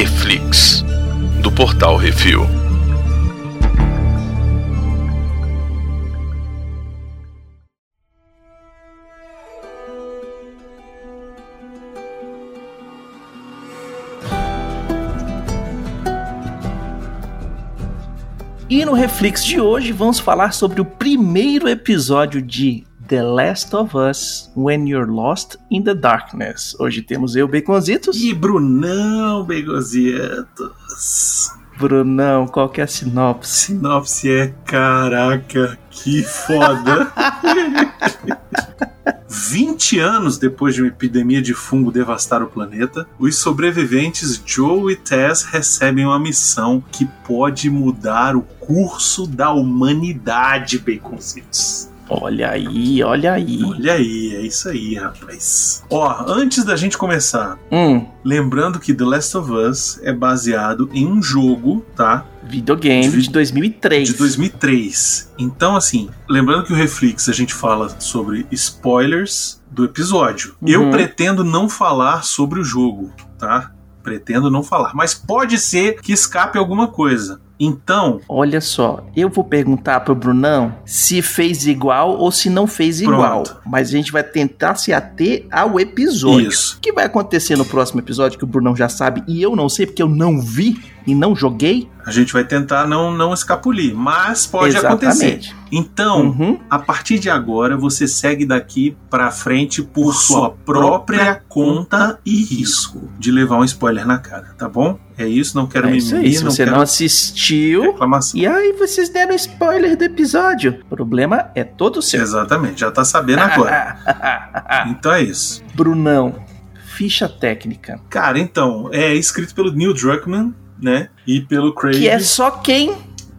Reflix, do portal Refil. E no Reflex de hoje vamos falar sobre o primeiro episódio de The Last of Us When You're Lost in the Darkness. Hoje temos eu, Baconzitos. E Brunão Baconzitos. Brunão, qual que é a sinopse? Sinopse é caraca, que foda. 20 anos depois de uma epidemia de fungo devastar o planeta, os sobreviventes Joe e Tess recebem uma missão que pode mudar o curso da humanidade, Baconzitos. Olha aí, olha aí. Olha aí, é isso aí, rapaz. Ó, antes da gente começar, Hum, lembrando que The Last of Us é baseado em um jogo, tá? videogame De- de 2003. De 2003. Então, assim, lembrando que o Reflex a gente fala sobre spoilers do episódio. Uhum. Eu pretendo não falar sobre o jogo, tá? Pretendo não falar. Mas pode ser que escape alguma coisa. Então, Olha só, eu vou perguntar pro Brunão se fez igual ou se não fez igual. Pronto. Mas a gente vai tentar se ater ao episódio. Isso. O que vai acontecer no próximo episódio que o Brunão já sabe e eu não sei porque eu não vi e não joguei? a gente vai tentar não, não escapulir. Mas pode Exatamente. acontecer. Então, Uhum. A partir de agora, você segue daqui pra frente por sua própria conta e risco de levar um spoiler na cara, tá bom? É isso, não quero É isso mimimi, aí. Se não você quero não assistiu. reclamação. E aí vocês deram spoiler do episódio. O problema é todo seu. Exatamente, já tá sabendo agora. Então é isso. Brunão, ficha técnica. Cara, então, é escrito pelo Neil Druckmann, né? E pelo Craig. Que é só quem?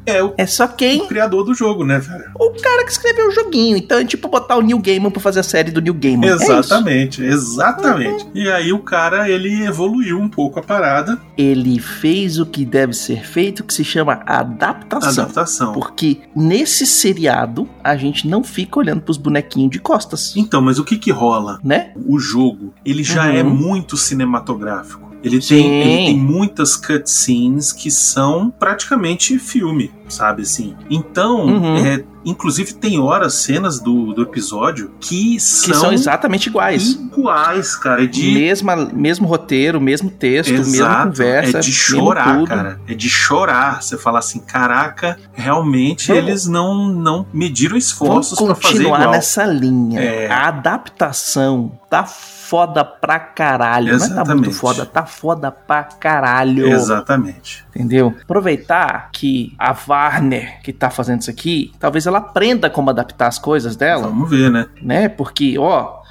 é o É só quem? criador do jogo, né, velho? O cara que escreveu o joguinho. Então é tipo botar o Neil Gaiman pra fazer a série do Neil Gaiman. É. Exatamente, exatamente. E aí o cara, ele evoluiu um pouco a parada, Ele fez o que deve ser feito, que se chama adaptação. adaptação. Porque nesse seriado a gente não fica olhando pros bonequinhos de costas, Então, mas o que que rola? né? o jogo, ele já Uhum. é muito cinematográfico. Ele Sim. tem, ele tem muitas cutscenes que são praticamente filme, sabe assim? Então, Uhum. é, inclusive tem horas, cenas do, do episódio que Que são, são exatamente iguais. iguais, cara. É de, Mesma, mesmo roteiro, mesmo texto, mesma Exato, conversa. é de chorar, cara. É de chorar. Você fala assim, caraca, realmente eles não, não mediram esforços pra fazer continuar igual. nessa linha. É. A adaptação tá foda pra caralho. Não é tá muito Exatamente. foda, tá foda pra caralho. Exatamente. Entendeu? Aproveitar que a Warner, que tá fazendo isso aqui, talvez ela aprenda como adaptar as coisas dela, Vamos ver, né? né? Porque, ó.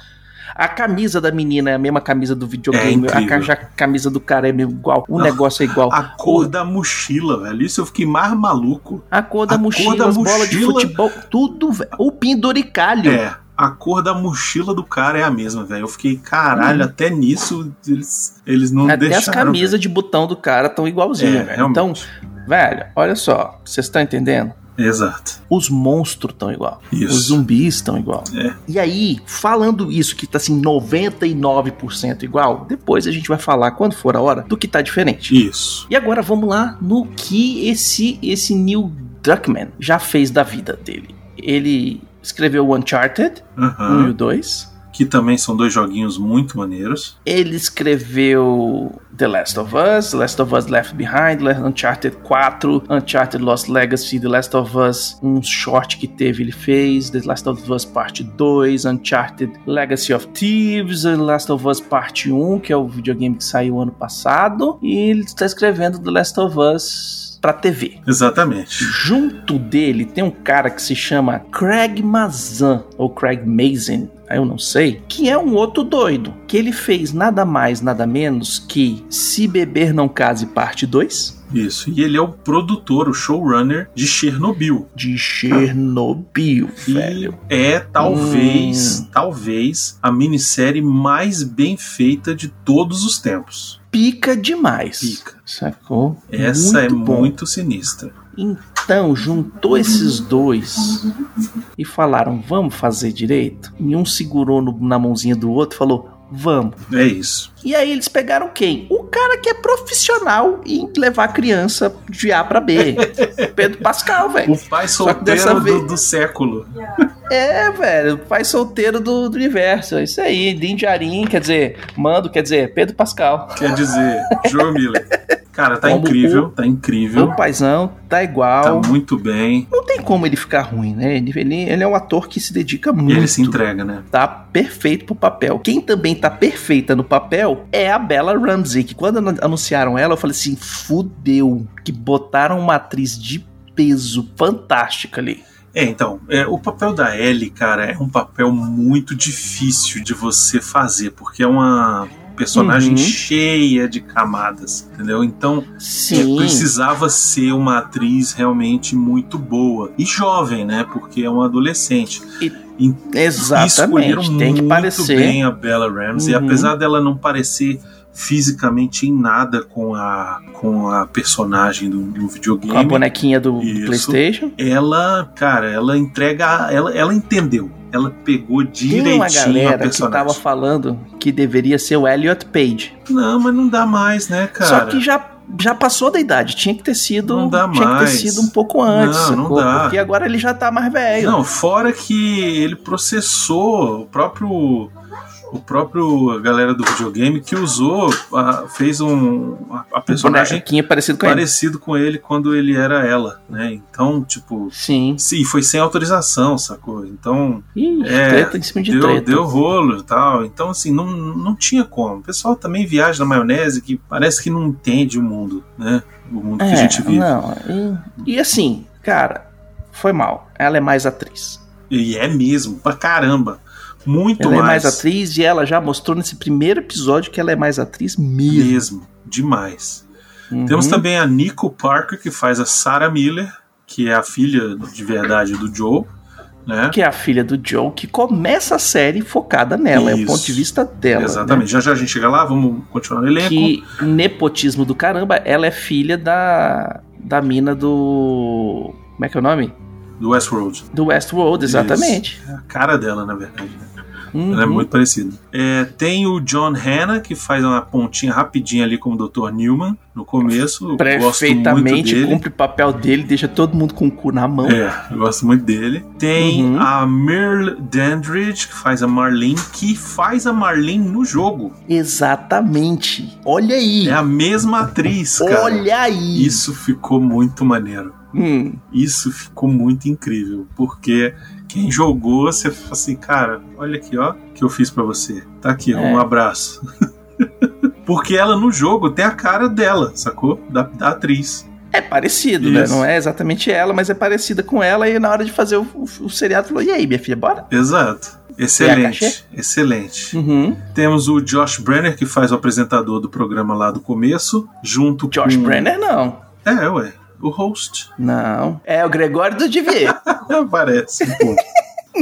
A camisa da menina é a mesma camisa do videogame, É a camisa do cara é igual, o Não, negócio é igual. A cor da mochila, velho. Isso eu fiquei mais maluco. A cor da a cor mochila, da as bolas de mochila- futebol, tudo, velho. O penduricalho. É, a cor da mochila do cara é a mesma, velho. Eu fiquei, caralho, Uhum. até nisso eles, eles não Até deixaram. as camisas de botão do cara tão velho. igualzinhas, é, velho. Então, velho, olha só, vocês estão entendendo? Exato. Os monstros estão igual. Isso. Os zumbis estão igual. É. E aí, falando isso que tá assim 99% igual, depois a gente vai falar quando for a hora do que tá diferente. Isso. E agora vamos lá no que esse esse Neil Druckmann já fez da vida dele. Ele escreveu o Uncharted 1 e o 2. Que também são dois joguinhos muito maneiros. Ele escreveu The Last of Us, The Last of Us Left Behind, Uncharted 4, Uncharted Lost Legacy, The Last of Us, um short que teve ele fez, The Last of Us Parte 2, Uncharted Legacy of Thieves, The Last of Us Parte 1, que é o videogame que saiu ano passado, e ele está escrevendo The Last of Us pra TV. Exatamente. Junto dele tem um cara que se chama Craig Mazin, ou Craig Mazin, eu não sei, que é um outro doido, que ele fez nada mais, nada menos que Se Beber Não Case Parte 2, Isso. E ele é o produtor, o showrunner de Chernobyl. de Chernobyl, E velho. é talvez, Hum. talvez a minissérie mais bem feita de todos os tempos. Pica demais. Pica. Sacou? Essa é bom. muito sinistra. Então, juntou esses dois e falaram: vamos fazer direito? E um segurou no- na mãozinha do outro e falou: Vamos. É isso. E aí eles pegaram quem? O cara que é profissional em levar criança de A pra B. Pedro Pascal, velho. O pai solteiro do, vez- do século. É, velho, o pai solteiro do, do universo. É isso aí. Din Djarin, quer dizer, Mando, quer dizer, Pedro Pascal. Quer dizer, Joe Miller. Cara, tá Como incrível, o- tá incrível. O paizão tá Tá igual. muito bem. Não tem como ele ficar ruim, né? Ele, ele, ele é um ator que se dedica E muito. ele se entrega, né? Tá perfeito pro papel. Quem também tá perfeita no papel é a Bella Ramsey, que quando anu- anunciaram ela, eu falei assim: fudeu. Que botaram uma atriz de peso fantástica ali. É, então, é, o papel da Ellie, cara, é um papel muito difícil de você fazer, porque é uma personagem Uhum. cheia de camadas, entendeu? Então, é, precisava ser uma atriz realmente muito boa. E jovem, né? Porque é uma adolescente. E- E escolheram Exatamente. Tem que muito parecer. bem a Bella Ramsey, Uhum. apesar dela não parecer fisicamente em nada com a, com a personagem do, do videogame. Com a bonequinha do, do. PlayStation. ela, cara, ela entrega, ela, ela entendeu. Ela pegou Tem uma direitinho a galera que tava falando que deveria ser o Elliot Page. Não, mas não dá mais, né, cara? Só que já, já passou da idade. Tinha que ter sido. Não dá tinha que mais. ter sido um pouco antes. Não, não sacou? dá. Porque agora ele já tá mais velho. Não, fora que ele processou o próprio o próprio galera do videogame que usou, a- fez um a, a personagem parecido com ele. parecido com ele quando ele era ela, né? Então, tipo, Sim. sim, foi sem autorização, sacou? Então, Ih, É, treta em cima de deu, treta. deu rolo e tal. Então, assim, não, não tinha como. O pessoal também viaja na maionese que parece que não entende o mundo, né? O mundo que a É, gente vive. não. E, e assim, cara, foi mal. Ela é mais atriz. E é mesmo, pra caramba. Muito Ela é mais. mais atriz e ela já mostrou nesse primeiro episódio que ela é mais atriz mesmo. Mesmo, demais. Uhum. Temos também a Nico Parker, que faz a Sarah Miller, que é a filha de verdade do Joe, né? Que é a filha do Joe, que começa a série focada nela. É o Isso. ponto de vista dela. Exatamente. Já já a gente chega lá, vamos continuar no né? elenco. Que nepotismo do caramba, ela é filha da, da mina do. Como é que é o nome? Do Westworld. Do Westworld, exatamente. É a cara dela, na verdade. né? Uhum. Ela é muito parecida. É, tem o John Hanna, que faz uma pontinha rapidinha ali como Dr. Newman no começo. Perfeitamente, cumpre o papel dele, deixa todo mundo com o cu na mão. É, eu gosto muito dele. Tem Uhum. a Merle Dandridge, que faz a Marlene, que faz a Marlene no jogo. Exatamente. Olha aí. É a mesma atriz, cara. Olha aí. Isso ficou muito maneiro. Hum, Isso ficou muito incrível, porque quem jogou, você fala assim, cara, olha aqui, ó, que eu fiz pra você. Tá aqui, É. um abraço. porque ela no jogo tem a cara dela, sacou? Da, da atriz. é parecido, né? Isso. Não é exatamente ela, mas é parecida com ela. E na hora de fazer o, o, o seriado, falou: e aí, minha filha, bora? Exato. Excelente, excelente. Uhum. Temos o Josh Brenner, que faz o apresentador do programa lá do começo, junto Josh com... Brenner, não. É, ué, o host. Não. É o Gregório do Divier. Parece um pouco.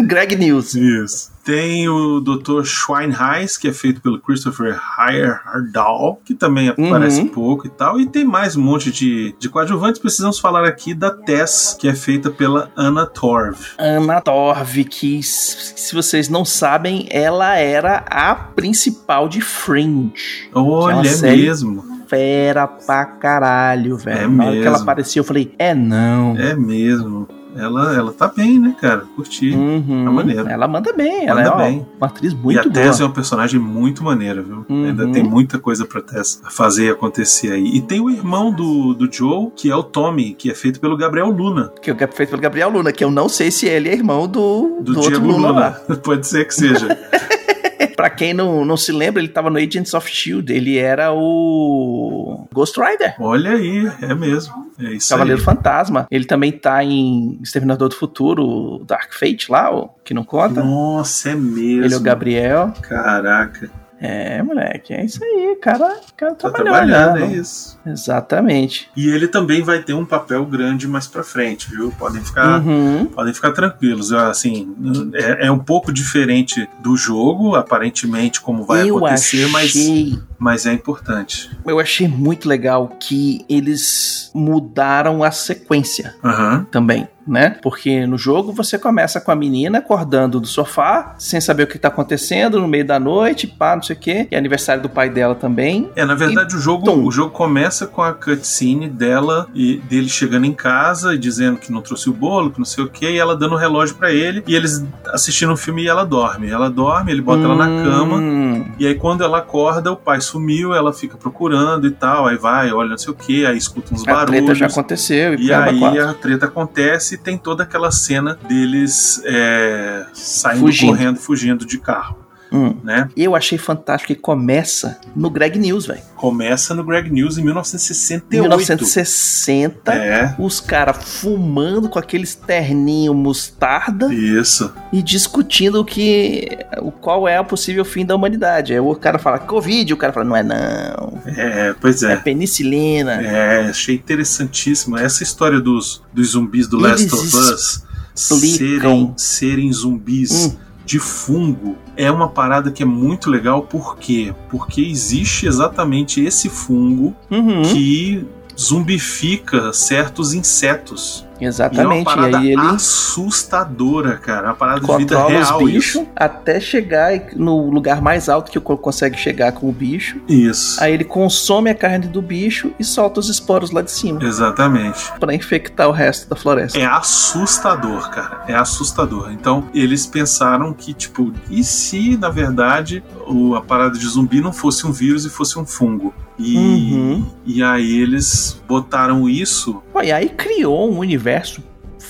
Greg News. Isso. Tem o Dr. Schweinheis, que é feito pelo Christopher Heyerdahl, que também Uhum. aparece pouco e tal. E tem mais um monte de, de coadjuvantes. Precisamos falar aqui da Tess, que é feita pela Anna Torv. Ana Torv, que se vocês não sabem, ela era a principal de Fringe. Olha, é série- mesmo. Fera pra caralho, velho. É Na hora que ela mesmo. apareceu, eu falei, é não. É mesmo. Ela, ela tá bem, né, cara? Curti. Uhum. Tá maneiro. Ela manda bem, ela Manda é ó, bem. uma atriz e a muito boa. Tess é uma personagem muito maneira, viu? Uhum. Ainda tem muita coisa pra Tess fazer acontecer aí. E tem o irmão do, do Joe, que é o Tommy, que é feito pelo Gabriel Luna, Que é feito pelo Gabriel Luna, que eu não sei se ele é irmão do, do, do, Diego Luna, Luna. Pode ser que seja. Pra quem não, não se lembra, ele tava no Agents of S.H.I.E.L.D. Ele era o Ghost Rider. Olha aí, é mesmo. É isso Cavaleiro aí. Fantasma. Ele também tá em Exterminador do Futuro, Dark Fate lá, o que não conta. Nossa, é mesmo. Ele é o Gabriel. Caraca. É, moleque, é isso aí, cara, cara Tá trabalhando, né? é isso. Exatamente. E ele também vai ter um papel grande mais pra frente, viu? Podem ficar, Uhum. podem ficar tranquilos. Assim, é, é um pouco diferente do jogo, aparentemente, como vai eu acontecer, mas, achei, mas é importante. eu achei muito legal que eles mudaram a sequência Aham. também. Né? Porque no jogo você começa com a menina acordando do sofá, sem saber o que tá acontecendo, no meio da noite, pá, não sei o quê. É aniversário do pai dela também. É, na verdade, o jogo, o jogo começa com a cutscene dela e dele chegando em casa e dizendo que não trouxe o bolo, que não sei o quê, e ela dando o relógio para ele, e eles assistindo o filme e ela dorme. Ela dorme, ele bota hum. ela na cama, e aí quando ela acorda, o pai sumiu, ela fica procurando e tal, aí vai, olha não sei o que, aí escuta uns a barulhos. A treta já aconteceu. E, e aí a treta acontece e tem toda aquela cena deles é, saindo fugindo. correndo, fugindo de carro. Hum. Né? Eu achei fantástico que começa no Greg News, velho. Começa no Greg News em 1968. 1960, é. os caras fumando com aqueles terninho mostarda. Isso. E discutindo que o qual é o possível fim da humanidade. Aí o cara fala Covid, o cara fala não é não. É, pois é. É penicilina. É, achei interessantíssimo essa história dos, dos zumbis do Last of Us serem, serem zumbis. Hum de fungo é uma parada que é muito legal, por quê? Porque existe exatamente esse fungo uhum. que zumbifica certos insetos. Exatamente. E é uma parada e aí ele assustadora, cara. Uma parada de vida real. Os bichos até chegar no lugar mais alto que consegue chegar com o bicho. Isso. Aí ele consome a carne do bicho e solta os esporos lá de cima. Exatamente. Para infectar o resto da floresta. É assustador, cara. É assustador. Então, eles pensaram que, tipo, e se, na verdade, o, a parada de zumbi não fosse um vírus e fosse um fungo? E, uhum. e aí eles botaram isso. Pô, e aí criou um universo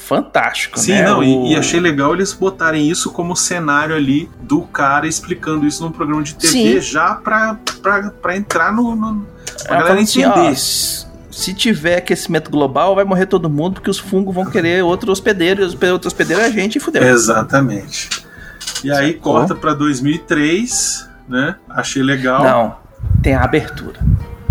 fantástico, Sim, né? não, o... e, e, achei legal eles botarem isso como cenário ali do cara explicando isso num programa de TV Sim. já pra, pra, pra entrar no. no pra é, galera entender. Assim, ó, se tiver aquecimento global, vai morrer todo mundo, porque os fungos vão querer outro hospedeiro, e os outros hospedeiros é a gente e fudeu. Exatamente. E aí corta pra 2003, né? Achei legal. Não, tem a abertura.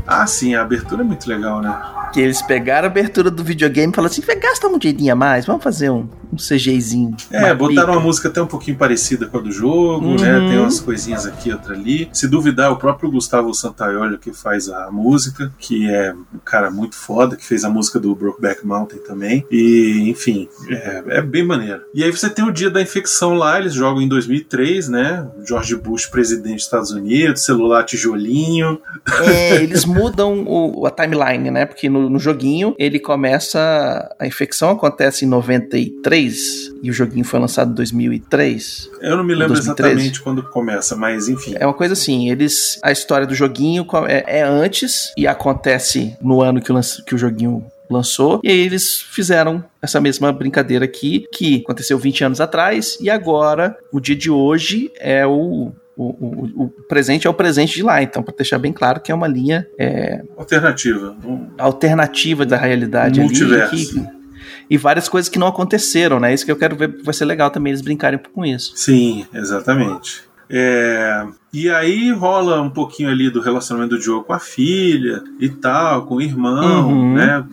Ah, sim, a abertura é muito legal, né? Que eles pegaram a abertura do videogame e falaram assim: gasta um dinheirinho a mais, vamos fazer um, um CGzinho. É, botaram uma música até um pouquinho parecida com a do jogo, né? uhum. né? Tem umas coisinhas aqui, outra ali. Se duvidar, o próprio Gustavo Santaiolho que faz a música, que é um cara muito foda, que fez a música do Brokeback Mountain também. E, enfim, é, é bem maneiro. E aí você tem o dia da infecção lá, eles jogam em 2003, né? George Bush, presidente dos Estados Unidos, celular tijolinho. É, eles mudam o, a timeline, né? Porque no, no joguinho ele começa. A infecção acontece em 93 e o joguinho foi lançado em 2003. Eu não me lembro exatamente quando começa, mas enfim. É uma coisa assim, eles a história do joguinho é, é antes e acontece no ano que o, que o joguinho lançou. E aí eles fizeram essa mesma brincadeira aqui, que aconteceu 20 anos atrás, e agora, o dia de hoje, é o. O, o, o presente é o presente de lá, então, para deixar bem claro que é uma linha é, alternativa. Alternativa da realidade Multiverso. ali. Que, e várias coisas que não aconteceram, né? Isso que eu quero ver, vai ser legal também eles brincarem com isso. Sim, exatamente. É, e aí rola um pouquinho ali do relacionamento do Joe com a filha e tal, com o irmão, uhum. né?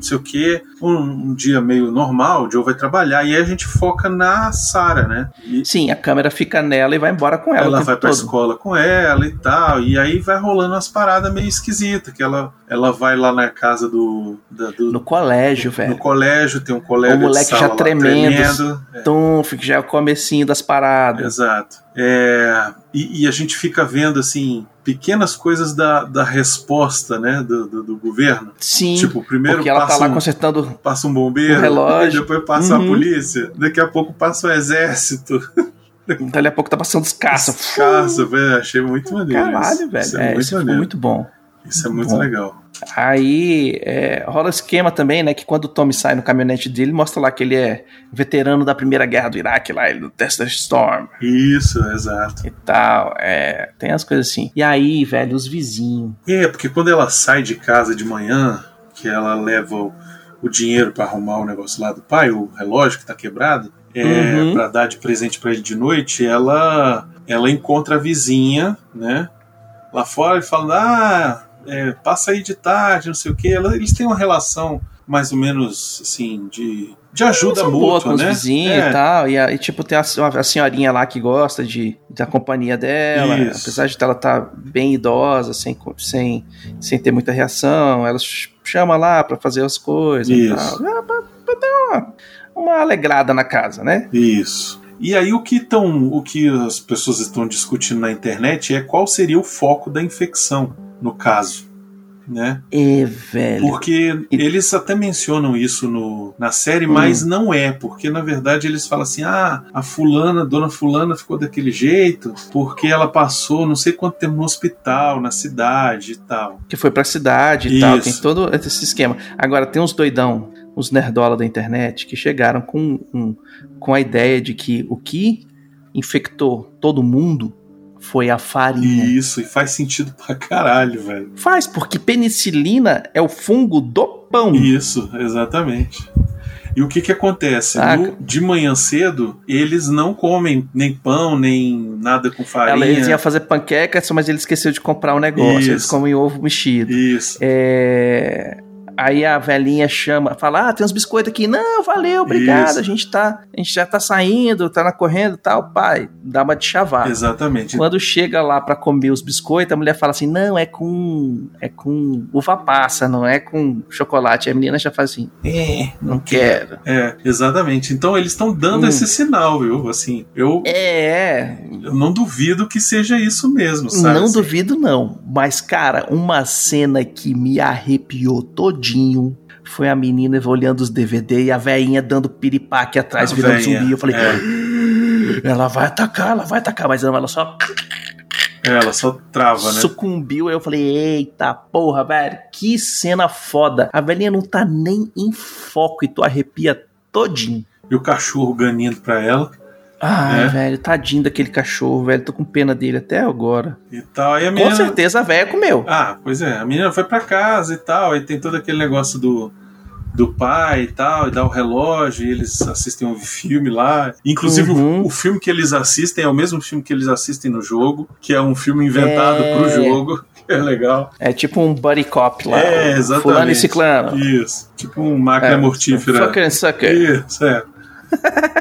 Não sei o que. Um, um, dia meio normal, o Joe vai trabalhar e aí a gente foca na Sarah, né? E Sim, a câmera fica nela e vai embora com ela. Ela vai pra todo. escola com ela e tal. E aí vai rolando umas paradas meio esquisitas, que ela, ela vai lá na casa do. Da, do no colégio, velho. No colégio, tem um colega. O moleque já tremendo. tremendo. É. Que já é o comecinho das paradas. Exato. É, e, e, a gente fica vendo assim pequenas coisas da, da resposta né do, do, do governo. Sim. Tipo primeiro porque ela passa tá lá um, consertando passa um bombeiro relógio. depois passa uhum. a polícia daqui a pouco passa o exército. Daqui a pouco tá passando os caças caça velho achei muito maneiro caralho isso. velho. Isso é, é muito, isso muito bom isso é muito bom. legal Aí é, rola esquema também, né? Que quando o Tommy sai no caminhonete dele, mostra lá que ele é veterano da primeira guerra do Iraque, lá, do Desert Storm. Isso, exato. E tal. É, tem as coisas assim. E aí, velho, os vizinhos. É, porque quando ela sai de casa de manhã, que ela leva o, o dinheiro para arrumar o negócio lá do pai, o relógio que tá quebrado, é, uhum. para dar de presente para ele de noite, ela ela encontra a vizinha, né? Lá fora e fala: Ah é, passa aí de tarde, não sei o que. Eles têm uma relação mais ou menos assim de, de ajuda mútua, boa com né? os vizinhos é. e tal. E, e, tipo, tem a, a, senhorinha lá que gosta de, da companhia dela. Isso. Apesar de ela estar tá bem idosa, sem, sem, sem ter muita reação, ela chama lá para fazer as coisas Isso. e tal. É, pra, pra dar uma, uma alegrada na casa, né? Isso. E aí o que, tão, o que as pessoas estão discutindo na internet é qual seria o foco da infecção, no caso. Né? É, velho. Porque eles até mencionam isso no, na série, Hum. mas não é, porque na verdade eles falam assim: ah, a fulana, dona fulana ficou daquele jeito porque ela passou não sei quanto tempo no hospital, na cidade e tal. Que foi pra cidade e tal, Isso. tem todo esse esquema. Agora, tem uns doidão, uns nerdola da internet, que chegaram com, um- com a ideia de que o que infectou todo mundo foi a farinha. Isso, e faz sentido pra caralho, velho. Faz, porque penicilina é o fungo do pão. Isso, exatamente. E o que que acontece? No- de manhã cedo, eles não comem nem pão, nem nada com farinha. eles iam fazer panqueca, mas ele esqueceu de comprar um negócio. Eles Isso. comem ovo mexido. Isso. É, Aí a velhinha chama, fala: Ah, tem uns biscoitos aqui. Não, valeu, obrigado. Isso. A gente tá. A gente já tá saindo, tá na correndo e tal. Pai, dá uma de chavar. Exatamente. Quando chega lá pra comer os biscoitos, a mulher fala assim: Não, é com. É com uva passa, não é com chocolate. A menina já faz assim: É, não quero. É, exatamente. Então eles estão dando Hum. esse sinal, viu? Assim, eu, É, é. eu não duvido que seja isso mesmo, sabe? Não Assim, duvido, não. Mas, cara, uma cena que me arrepiou todinho foi a menina olhando os DVD e a velhinha dando piripaque atrás, A virando velhinha, zumbi. Eu falei, é. ela vai atacar, ela vai atacar. Mas não, ela só É, ela só trava, né? sucumbiu. Aí eu falei, eita porra, velho, que cena foda. A velhinha não tá nem em foco e tu arrepia todinho. E o cachorro ganindo pra ela Ai, É. velho, tadinho daquele cachorro, velho. Tô com pena dele até agora. e tal. Aí a Com menina. certeza a velha comeu. Ah, pois é. A menina foi pra casa e tal. Aí tem todo aquele negócio do, do pai e tal, e dá o relógio, e eles assistem um filme lá. Inclusive, Uhum. o, o filme que eles assistem é o mesmo filme que eles assistem no jogo, que é um filme inventado É. pro jogo. que É legal. É tipo um buddy cop lá. É, exatamente. Fulano e ciclano. Isso. Tipo um máquina É, mortífera. Fucker and sucker. Isso, é.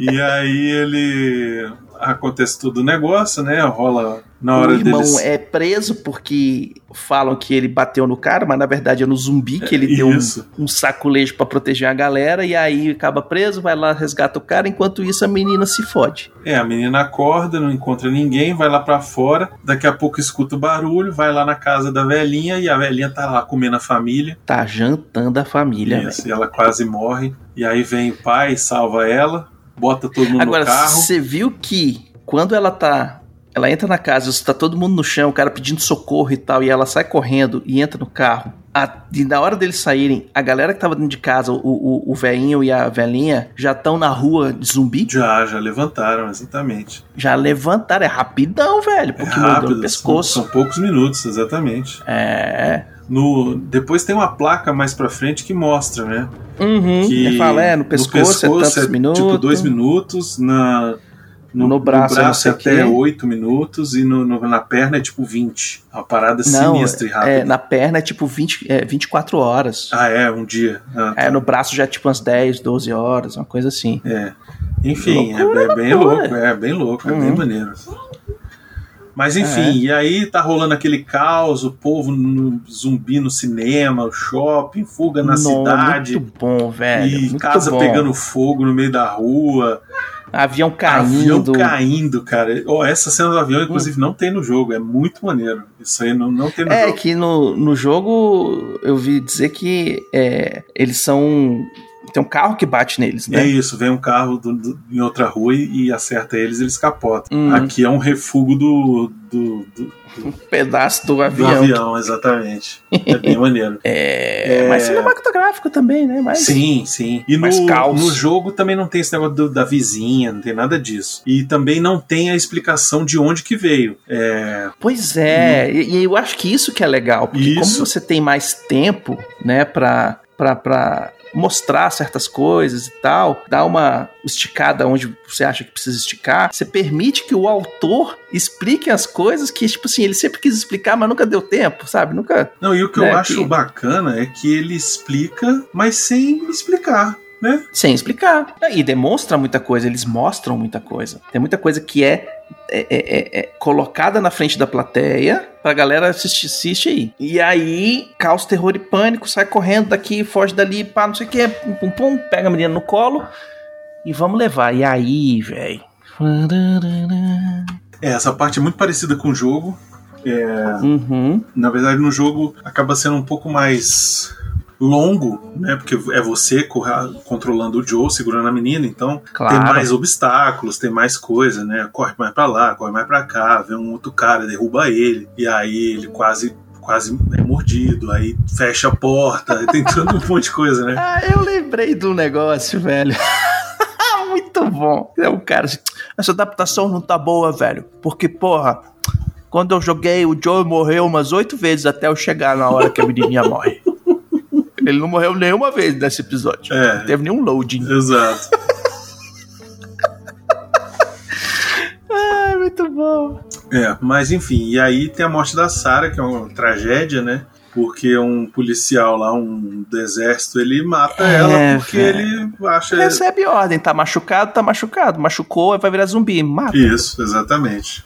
e aí ele. Acontece todo o negócio, né? Rola na hora o irmão deles. é preso porque falam que ele bateu no cara, mas na verdade é no zumbi que ele deu um, Isso. um saculejo pra proteger a galera e aí acaba preso, vai lá, resgata o cara, enquanto isso a menina se fode. É, a menina acorda, não encontra ninguém, vai lá pra fora, daqui a pouco escuta o barulho, vai lá na casa da velhinha e a velhinha tá lá comendo a família. Tá jantando a família. Isso, e ela quase morre. E aí vem o pai, salva ela, bota todo mundo Agora, no carro. você viu que quando ela tá. Ela entra na casa, está todo mundo no chão, o cara pedindo socorro e tal, e ela sai correndo e entra no carro. A, e na hora deles saírem, a galera que tava dentro de casa, o, o, o velhinho e a velhinha, já estão na rua de zumbi, Já, já levantaram, exatamente. já levantaram. É rapidão, velho, É porque mordeu rápido, no são, pescoço. são poucos minutos, exatamente. É. No, depois tem uma placa mais pra frente que mostra, né? Uhum. que fala, é, no pescoço, é tantos minutos. Tipo, dois minutos, na, No braço é não sei até quê. oito minutos e no, no- na perna é tipo 20. Uma parada Não, sinistra e rápida. é, na perna é tipo 20, é, 24 horas. Ah, é, um dia. Ah, tá. É, no braço já é tipo umas 10, 12 horas, uma coisa assim. É. Enfim, é, Loucura, é bem loucura. louco, é bem louco, é bem Uhum. maneiro. Mas enfim, e aí tá rolando aquele caos, o povo no zumbi no cinema, o shopping, fuga na Não, cidade. Muito bom, velho. E casa bom. pegando fogo no meio da rua, Avião avião caindo. caindo, cara. Oh, essa cena do avião, inclusive, não tem no jogo, é muito maneiro. Isso aí não, não tem no É jogo. que no, no jogo eu vi dizer que é, eles são. Tem um carro que bate neles, É né? isso, vem um carro do- do- em outra rua e, e acerta eles, eles capotam. Hum. Aqui é um refúgio do, do, do, Um pedaço do do avião. avião, exatamente. É bem maneiro. É, É. Mas cinematográfico também, né? Mas Sim, sim. E Mas no, caos. no jogo também não tem esse negócio do- da vizinha, não tem nada disso. E também não tem a explicação de onde que veio. É, Pois é, e, e eu acho que isso que é legal, porque Isso. como você tem mais tempo, né, pra, pra, pra mostrar certas coisas e tal, dar uma esticada onde você acha que precisa esticar, você permite que o autor explique as coisas que, tipo assim, ele sempre quis explicar, mas nunca deu tempo, sabe? Nunca. Não, e o que Né, eu acho que- bacana é que ele explica, mas sem explicar. Né? Sem explicar. E demonstra muita coisa, eles mostram muita coisa. Tem muita coisa que é, é, é, é colocada na frente da plateia pra galera assistir, assistir aí. E aí, caos, terror e pânico, sai correndo daqui, foge dali, pá, não sei o que, pum, pum, pum, pega a menina no colo e vamos levar. E aí, velho. É, essa parte é muito parecida com o jogo. É, uhum. Na verdade, no jogo acaba sendo um pouco mais longo, né? Porque é você controlando o Joe, segurando a menina, então claro. tem mais obstáculos, tem mais coisa, né? Corre mais para lá, corre mais para cá, vem um outro cara, derruba ele, e aí ele quase quase é mordido, aí fecha a porta, tem todo um monte de coisa, né? Ah, eu lembrei do negócio, velho. Muito bom. É um cara assim, essa adaptação não tá boa, velho. Porque, porra, quando eu joguei, o Joe morreu umas oito vezes até eu chegar na hora que a menininha morre. Ele não morreu nenhuma vez nesse episódio. É. Não teve nenhum loading. Exato. Ai, muito bom. É, mas enfim, e aí tem a morte da Sarah, que é uma tragédia, né? Porque um policial lá, um do exército, ele mata É, ela porque velho. ele acha. Recebe ordem, tá machucado, tá machucado. Machucou, vai virar zumbi. Mata. Isso, exatamente.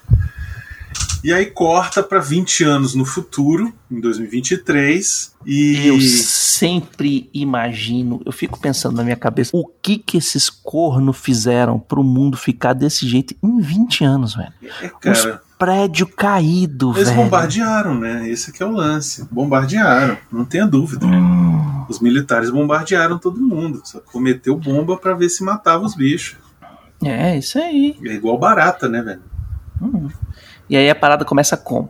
E aí corta para 20 anos no futuro, em 2023, e Eu sempre imagino, eu fico pensando na minha cabeça, o que que esses cornos fizeram pro mundo ficar desse jeito em 20 anos, velho? é, cara, Prédio caído, eles velho. bombardearam, né? Esse aqui é o lance. Bombardearam, não tenha dúvida. Hum, Os militares bombardearam todo mundo, só cometeu bomba para ver se matava os bichos. é, isso aí. É igual barata, né, velho? Hum. E aí a parada começa como?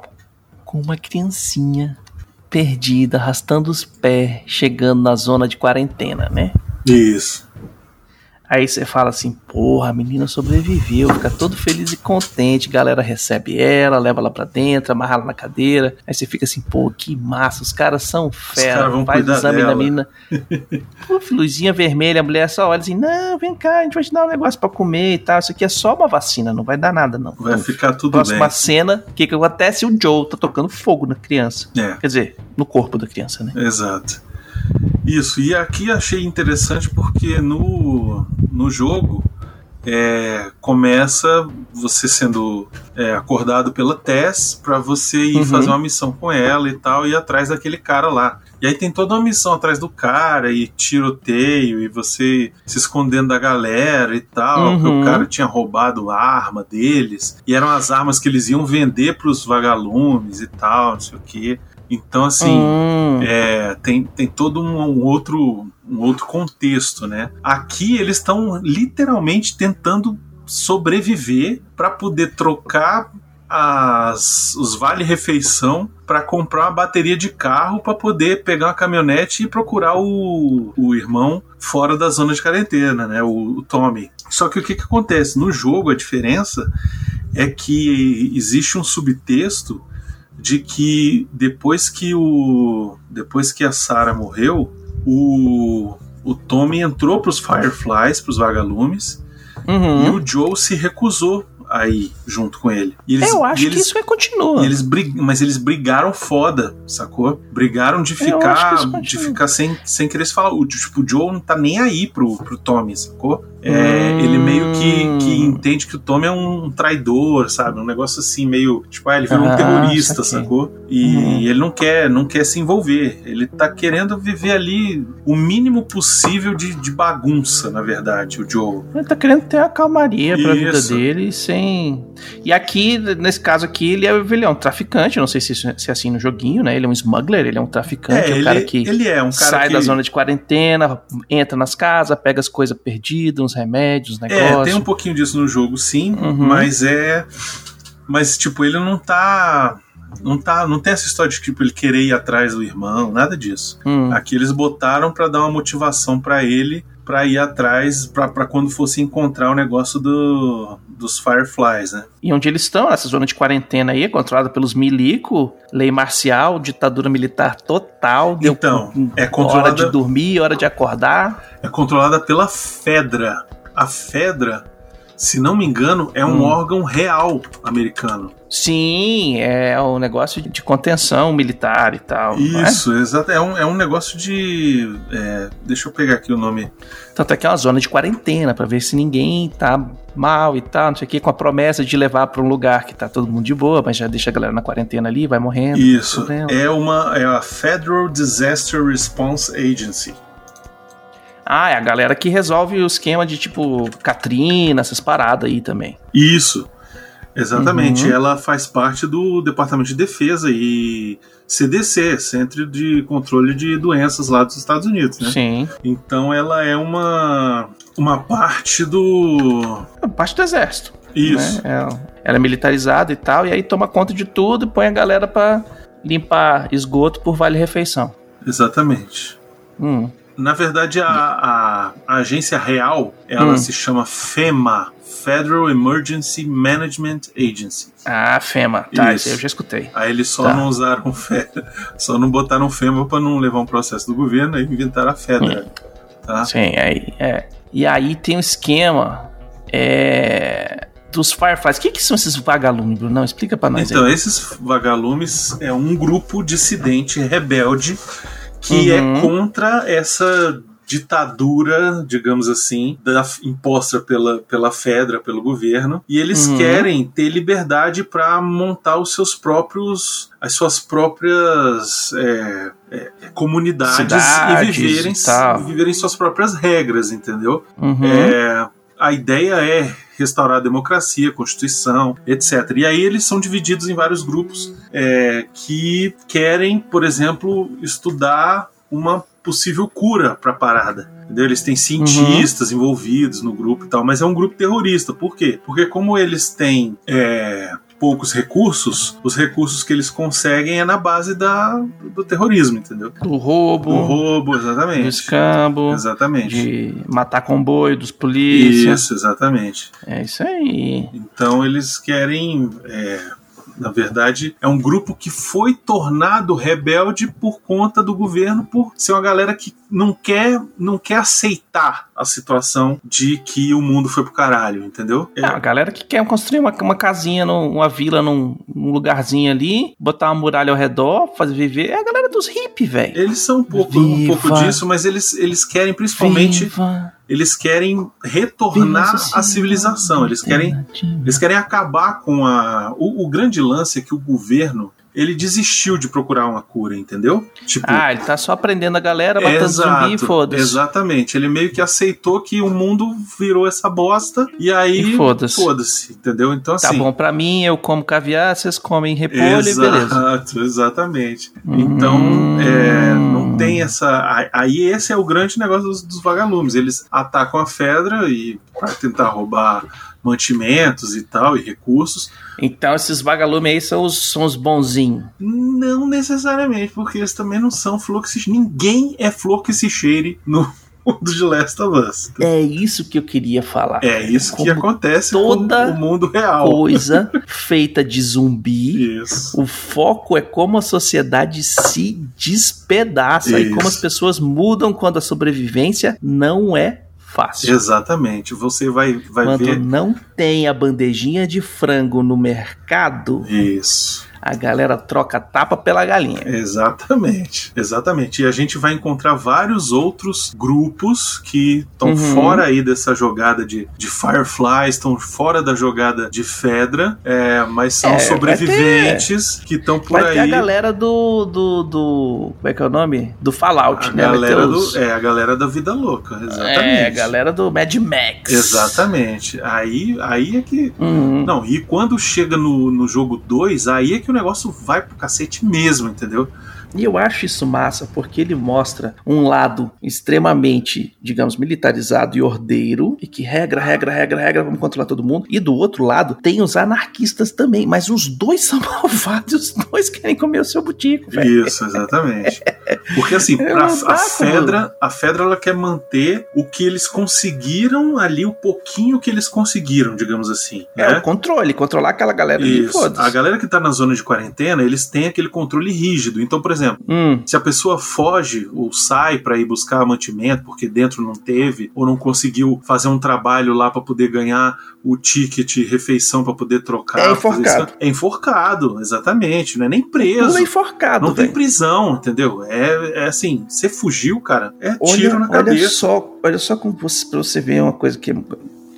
Com uma criancinha perdida, arrastando os pés, chegando na zona de quarentena, né? Isso. Aí você fala assim, porra, a menina sobreviveu, fica todo feliz e contente, galera recebe ela, leva ela pra dentro, amarra ela na cadeira, aí você fica assim, pô, que massa, os caras são fera, caras vão faz exame da dela. menina. Pô, luzinha vermelha, a mulher só olha assim, não, vem cá, a gente vai te dar um negócio pra comer e tal, isso aqui é só uma vacina, não vai dar nada não. Vai Então, ficar tudo Próxima bem. cena, o que que acontece? O Joe tá tocando fogo na criança, É, quer dizer, no corpo da criança, né? exato. Isso, e aqui achei interessante porque no, no jogo é, começa você sendo é, acordado pela Tess pra você ir Uhum. fazer uma missão com ela e tal, e ir atrás daquele cara lá. E aí tem toda uma missão atrás do cara, e tiroteio, e você se escondendo da galera e tal, porque Uhum. o cara tinha roubado a arma deles, e eram as armas que eles iam vender pros vagalumes e tal, não sei o que. Então, assim, Hum, é, tem, tem todo um, um outro, um outro contexto, né? Aqui eles estão literalmente tentando sobreviver para poder trocar as, os vale-refeição para comprar uma bateria de carro para poder pegar uma caminhonete e procurar o, o irmão fora da zona de quarentena, né? O, o Tommy. Só que o que, que acontece? No jogo, a diferença é que existe um subtexto de que depois que o depois que a Sarah morreu, o o Tommy entrou para os Fireflies, para os vagalumes, uhum. e o Joe se recusou a ir junto com ele. Eles, Eu acho eles, que isso aí continua. e eles brig- mas eles brigaram foda, sacou? Brigaram de ficar isso de ficar sem, sem querer se falar. O, tipo, o Joe não tá nem aí pro, pro Tommy, sacou? É, Hum. Ele meio que, que entende que o Tommy é um traidor, sabe? Um negócio assim, meio. Tipo, ah, ele virou um Ah, terrorista, saquei. sacou? E Uhum. ele não quer, não quer se envolver. Ele tá querendo viver ali o mínimo possível de, de bagunça, na verdade, o Joe. Ele tá querendo ter a calmaria pra vida dele sem. E aqui, nesse caso aqui, ele é, ele é um traficante. Não sei se, isso- se é assim no joguinho, né? Ele é um smuggler, ele é um traficante, é, um ele, cara que ele é um cara sai que, da zona de quarentena, entra nas casas, pega as coisas perdidas, uns remédios, uns É, negócios. tem um pouquinho disso no jogo, sim, Uhum. mas é. Mas, tipo, ele não tá. Não tá. Não tem essa história de tipo, ele querer ir atrás do irmão, nada disso. Hum. Aqui eles botaram pra dar uma motivação pra ele pra ir atrás, pra quando fosse encontrar o negócio do, dos Fireflies, né? E onde eles estão, essa zona de quarentena aí, controlada pelos milico, lei marcial, ditadura militar total. Então, é hora controlada, de dormir, hora de acordar. é controlada pela Fedra. A Fedra se não me engano, é um Hum. órgão real americano. Sim, é um negócio de contenção militar e tal. é? Isso, exato. É um, é um negócio de. é, deixa eu pegar aqui o nome. Tanto é que é uma zona de quarentena pra ver se ninguém tá mal e tal, não sei o que, com a promessa de levar pra um lugar que tá todo mundo de boa, mas já deixa a galera na quarentena ali, vai morrendo. Isso. É uma. É a Federal Disaster Response Agency. Ah, é a galera que resolve o esquema de tipo Katrina, essas paradas aí também. Isso. Exatamente. Uhum. Ela faz parte do Departamento de Defesa e CDC, Centro de Controle de Doenças lá dos Estados Unidos, né? Sim. Então ela é uma uma parte do É parte do exército. isso. né? Ela, ela é militarizada e tal, e aí toma conta de tudo e põe a galera pra limpar esgoto por vale-refeição. Exatamente. Hum. Na verdade, a, a- a agência real, ela Hum. se chama FEMA, Federal Emergency Management Agency. Ah, FEMA. Tá, Isso. isso aí eu já escutei. Aí eles só Tá. não usaram FE, só não botaram FEMA para não levar um processo do governo e inventaram a FEDRA. Tá? Sim, aí é. E aí tem um esquema é, dos Fireflies. O que, que são esses vagalumes, Bruno? Não, explica pra nós Então, aí. esses vagalumes é um grupo dissidente rebelde que Uhum. é contra essa ditadura, digamos assim, da, imposta pela, pela Fedra, pelo governo, e eles Uhum. querem ter liberdade para montar os seus próprios, as suas próprias é, é, comunidades Cidades e viverem, e viverem suas próprias regras, entendeu? Uhum. É, a ideia é restaurar a democracia, a constituição, etc. E aí eles são divididos em vários grupos é, que querem, por exemplo, estudar uma possível cura para a parada. Entendeu? Eles têm cientistas envolvidos no grupo e tal, mas é um grupo terrorista. Por quê? Porque como eles têm é, poucos recursos, os recursos que eles conseguem é na base da, do terrorismo, entendeu? Do roubo, Do roubo, do exatamente. escambo, Exatamente. de matar comboio dos polícias. Isso, exatamente. É isso aí. Então eles querem. é, na verdade, é um grupo que foi tornado rebelde por conta do governo, por ser uma galera que não quer, não quer aceitar a situação de que o mundo foi pro caralho, entendeu? É, É, a galera que quer construir uma, uma casinha, num- uma vila num, num lugarzinho ali, botar uma muralha ao redor, fazer viver. É a galera dos hippies, velho. eles são um pouco, um pouco disso, mas eles, eles querem principalmente. Viva Eles querem retornar à civilização. Eles querem alternativa. Eles querem acabar com a. O, o grande lance é que o governo ele desistiu de procurar uma cura, entendeu? Tipo. Ah, ele tá só aprendendo a galera, matando zumbi e foda-se. exatamente. Ele meio que aceitou que o mundo virou essa bosta e aí foda-se. foda-se, entendeu? Então Tá assim. bom pra mim, eu como caviar, vocês comem repolho e beleza. Exato, exatamente. Hum. Então, é, não tem essa. Aí esse é o grande negócio dos, dos vagalumes. Eles atacam a Fedra e para tentar roubar mantimentos e tal, e recursos. Então esses vagalumes aí são os, são os bonzinhos. Não necessariamente, porque eles também não são flor que se Ninguém é flor que se cheire no mundo de Last of Us. É isso que eu queria falar. É isso que Como acontece toda com o mundo real. Coisa feita de zumbi. Isso. O foco é como a sociedade se despedaça e Isso. como as pessoas mudam quando a sobrevivência não é fácil. Exatamente. Você vai, vai Quando ver. não tem a bandejinha de frango no mercado, Isso. A galera troca tapa pela galinha. Exatamente, exatamente. E a gente vai encontrar vários outros grupos que estão Uhum. fora aí dessa jogada de, de Fireflies, estão fora da jogada de Fedra, é, mas são É, vai sobreviventes que estão por Vai aí. ter a galera do, do, do. Como é que é o nome? Do Fallout, A né? Vai ter galera, os- do, é, a galera da vida louca, exatamente. É, a galera do Mad Max. Exatamente. Aí, aí é que. Uhum. Não, e quando chega no, no jogo 2, aí é que o negócio vai pro cacete mesmo, entendeu? E eu acho isso massa porque ele mostra um lado extremamente, digamos, militarizado e ordeiro, e que regra, regra, regra, regra, vamos controlar todo mundo. E do outro lado tem os anarquistas também, mas os dois são malvados e os dois querem comer o seu butico, velho. Isso, exatamente. Porque assim, É pra, a Fedra, a Fedra ela quer manter o que eles conseguiram ali, o pouquinho que eles conseguiram, digamos assim. É né? o controle, controlar aquela galera ali, Isso. foda-se. A galera que tá na zona de quarentena, eles têm aquele controle rígido. Então, por exemplo, exemplo, Hum, se a pessoa foge ou sai para ir buscar mantimento porque dentro não teve ou não conseguiu fazer um trabalho lá para poder ganhar o ticket refeição para poder trocar, É enforcado. é enforcado, exatamente, não é nem preso. pula enforcado, Não tem velho. prisão, entendeu? É, é assim, você fugiu, cara, é Olha, tiro na olha cabeça. só, olha só como você, pra você ver uma coisa que é,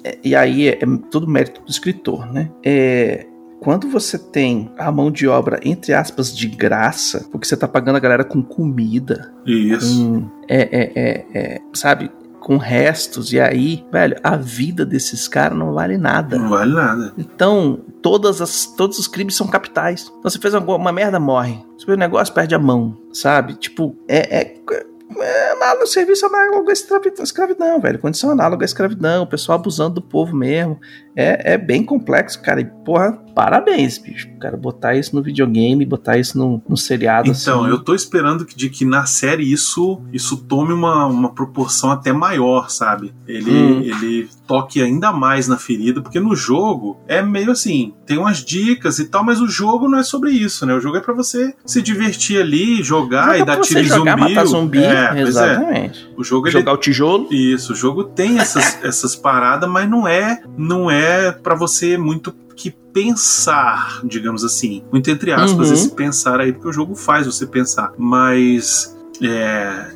é- e aí é, é tudo mérito do escritor, né? É quando você tem a mão de obra entre aspas de graça, porque você tá pagando a galera com comida, Isso. com é, é, é, é, sabe, com restos e aí, velho, a vida desses caras não vale nada. Não vale nada. Então, todas as, todos os crimes são capitais. Então, você fez uma, uma merda, morre. Você fez um negócio, perde a mão, sabe? Tipo, é. é, é análogo, serviço análogo à escravi- escravidão, velho. Condição análoga à escravidão, o pessoal abusando do povo mesmo. É, é bem complexo, cara. E, porra, parabéns, bicho. Cara, botar isso no videogame, botar isso no, no seriado Então, assim. eu tô esperando que, de que na série isso isso tome uma, uma proporção até maior, sabe? Ele, Hum. ele toque ainda mais na ferida, porque no jogo é meio assim, tem umas dicas e tal, mas o jogo não é sobre isso, né? O jogo é pra você se divertir ali, jogar Joga e dar tiro em jogar, zumbi. matar zumbi. É, é. exatamente. O jogo ele Jogar o tijolo. Isso, o jogo tem essas, essas paradas, mas não é não é para você muito que pensar, digamos assim. Muito entre aspas Uhum. esse pensar aí, porque o jogo faz você pensar. Mas é,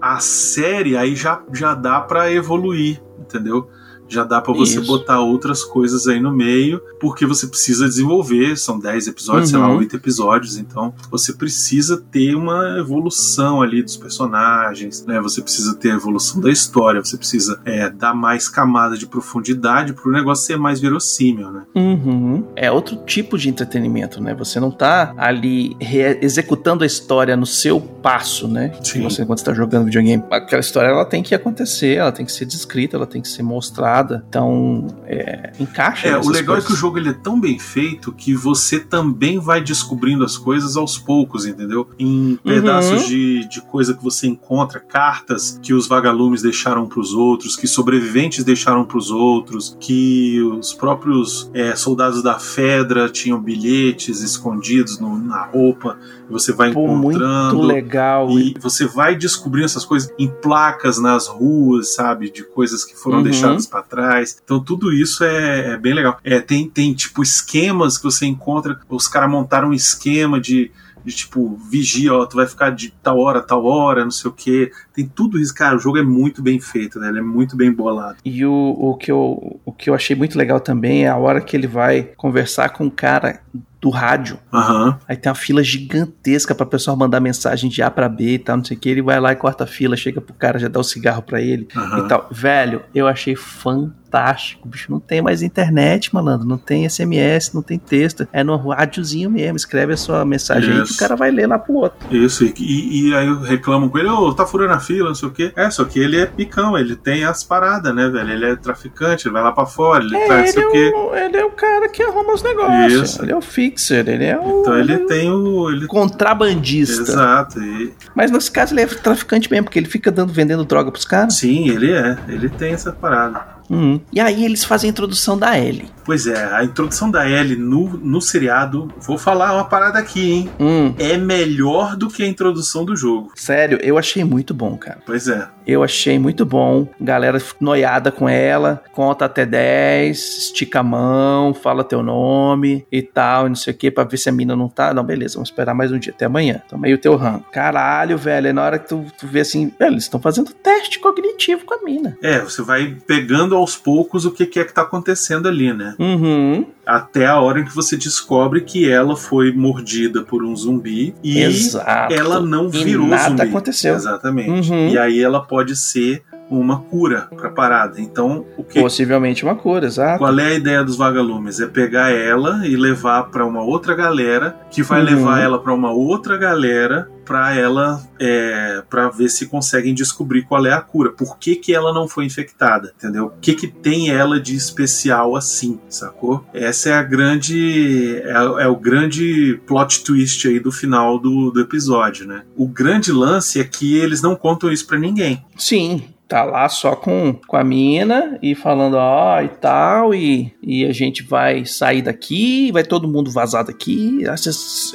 a série aí já, já dá pra evoluir, entendeu? Já dá pra você botar outras coisas aí no meio, porque você precisa desenvolver. São 10 episódios, sei lá, Uhum. 8 episódios, então você precisa ter uma evolução ali dos personagens, né? Você precisa ter a evolução da história, você precisa é, dar mais camada de profundidade pro negócio ser mais verossímil, né? Uhum. É outro tipo de entretenimento, né? Você não tá ali executando a história no seu passo, né? Sim. Você quando está jogando videogame, aquela história ela tem que acontecer, ela tem que ser descrita, ela tem que ser mostrada. Então, é, encaixa. É, o legal é que o coisas. jogo ele é tão bem feito que você também vai descobrindo as coisas aos poucos, entendeu? Em pedaços Uhum. de, de coisa que você encontra, cartas que os vagalumes deixaram pros outros, que sobreviventes deixaram pros outros, que os próprios é, soldados da Fedra tinham bilhetes escondidos no- na roupa, você vai Pô, muito encontrando. legal. E você vai descobrindo essas coisas em placas nas ruas, sabe? De coisas que foram Uhum. deixadas pra trás. Então tudo isso é, é bem legal. É, tem, tem tipo esquemas que você encontra. Os caras montaram um esquema de, de tipo, vigia, ó, tu vai ficar de tal hora, tal hora, não sei o que. Tem tudo isso, cara. O jogo é muito bem feito, né? Ele é muito bem bolado. E o, o, que eu, o que eu achei muito legal também é a hora que ele vai conversar com o cara do rádio. Aham. Aí tem uma fila gigantesca pra pessoa mandar mensagem de A pra B e tal, não sei o que. Ele vai lá e corta a fila, chega pro cara, já dá o cigarro pra ele aham. e tal. Velho, eu achei fantástico, bicho. Não tem mais internet, malandro. Não tem SMS, não tem texto. É no rádiozinho mesmo. Escreve a sua mensagem aí que o cara vai ler lá pro outro. Isso, e, e, aí reclamam com ele, ô, tá furando a fila, não sei o quê. É, só que ele é picão, ele tem as paradas, né, velho? Ele é traficante, ele vai lá pra fora, ele É, traz não ele, sei é o quê. o, ele é o cara que arruma os negócios. Isso. Ele é o ele é o Então ele tem o. Ele... contrabandista. Exato. E, Mas nesse caso ele é traficante mesmo, porque ele fica dando, vendendo droga pros caras. sim, ele é. Ele tem essa parada. Uhum. E aí eles fazem a introdução da Ellie. Pois é, a introdução da Ellie no, no seriado, vou falar uma parada aqui, hein? Hum, É melhor do que a introdução do jogo. sério, eu achei muito bom, cara. Pois é. Eu achei muito bom. Galera noiada com ela, conta até 10, estica a mão, fala teu nome e tal, e não sei o que, pra ver se a mina não tá. Não, beleza, vamos esperar mais um dia, até amanhã. Toma aí o teu rango. Caralho, velho, é na hora que tu, tu vê assim, velho, eles estão fazendo teste cognitivo com a mina. É, você vai pegando aos poucos o que, que é que tá acontecendo ali, né? Uhum. Até a hora em que você descobre que ela foi mordida por um zumbi e Exato. ela não E virou nada zumbi. aconteceu. Exatamente. Uhum. E aí ela pode ser uma cura pra parada. Então, o que Possivelmente uma cura, exato. Qual é a ideia dos vagalumes? É pegar ela e levar pra uma outra galera, que vai Uhum. levar ela pra uma outra galera pra ela é, para ver se conseguem descobrir qual é a cura. Por que, que ela não foi infectada, entendeu? O que que tem ela de especial assim, sacou? Essa é a grande é, é o grande plot twist aí do final do, do episódio, né? O grande lance é que eles não contam isso pra ninguém. Sim. Tá lá só com, com a mina e falando, ó, e tal, e, e a gente vai sair daqui, vai todo mundo vazar daqui. A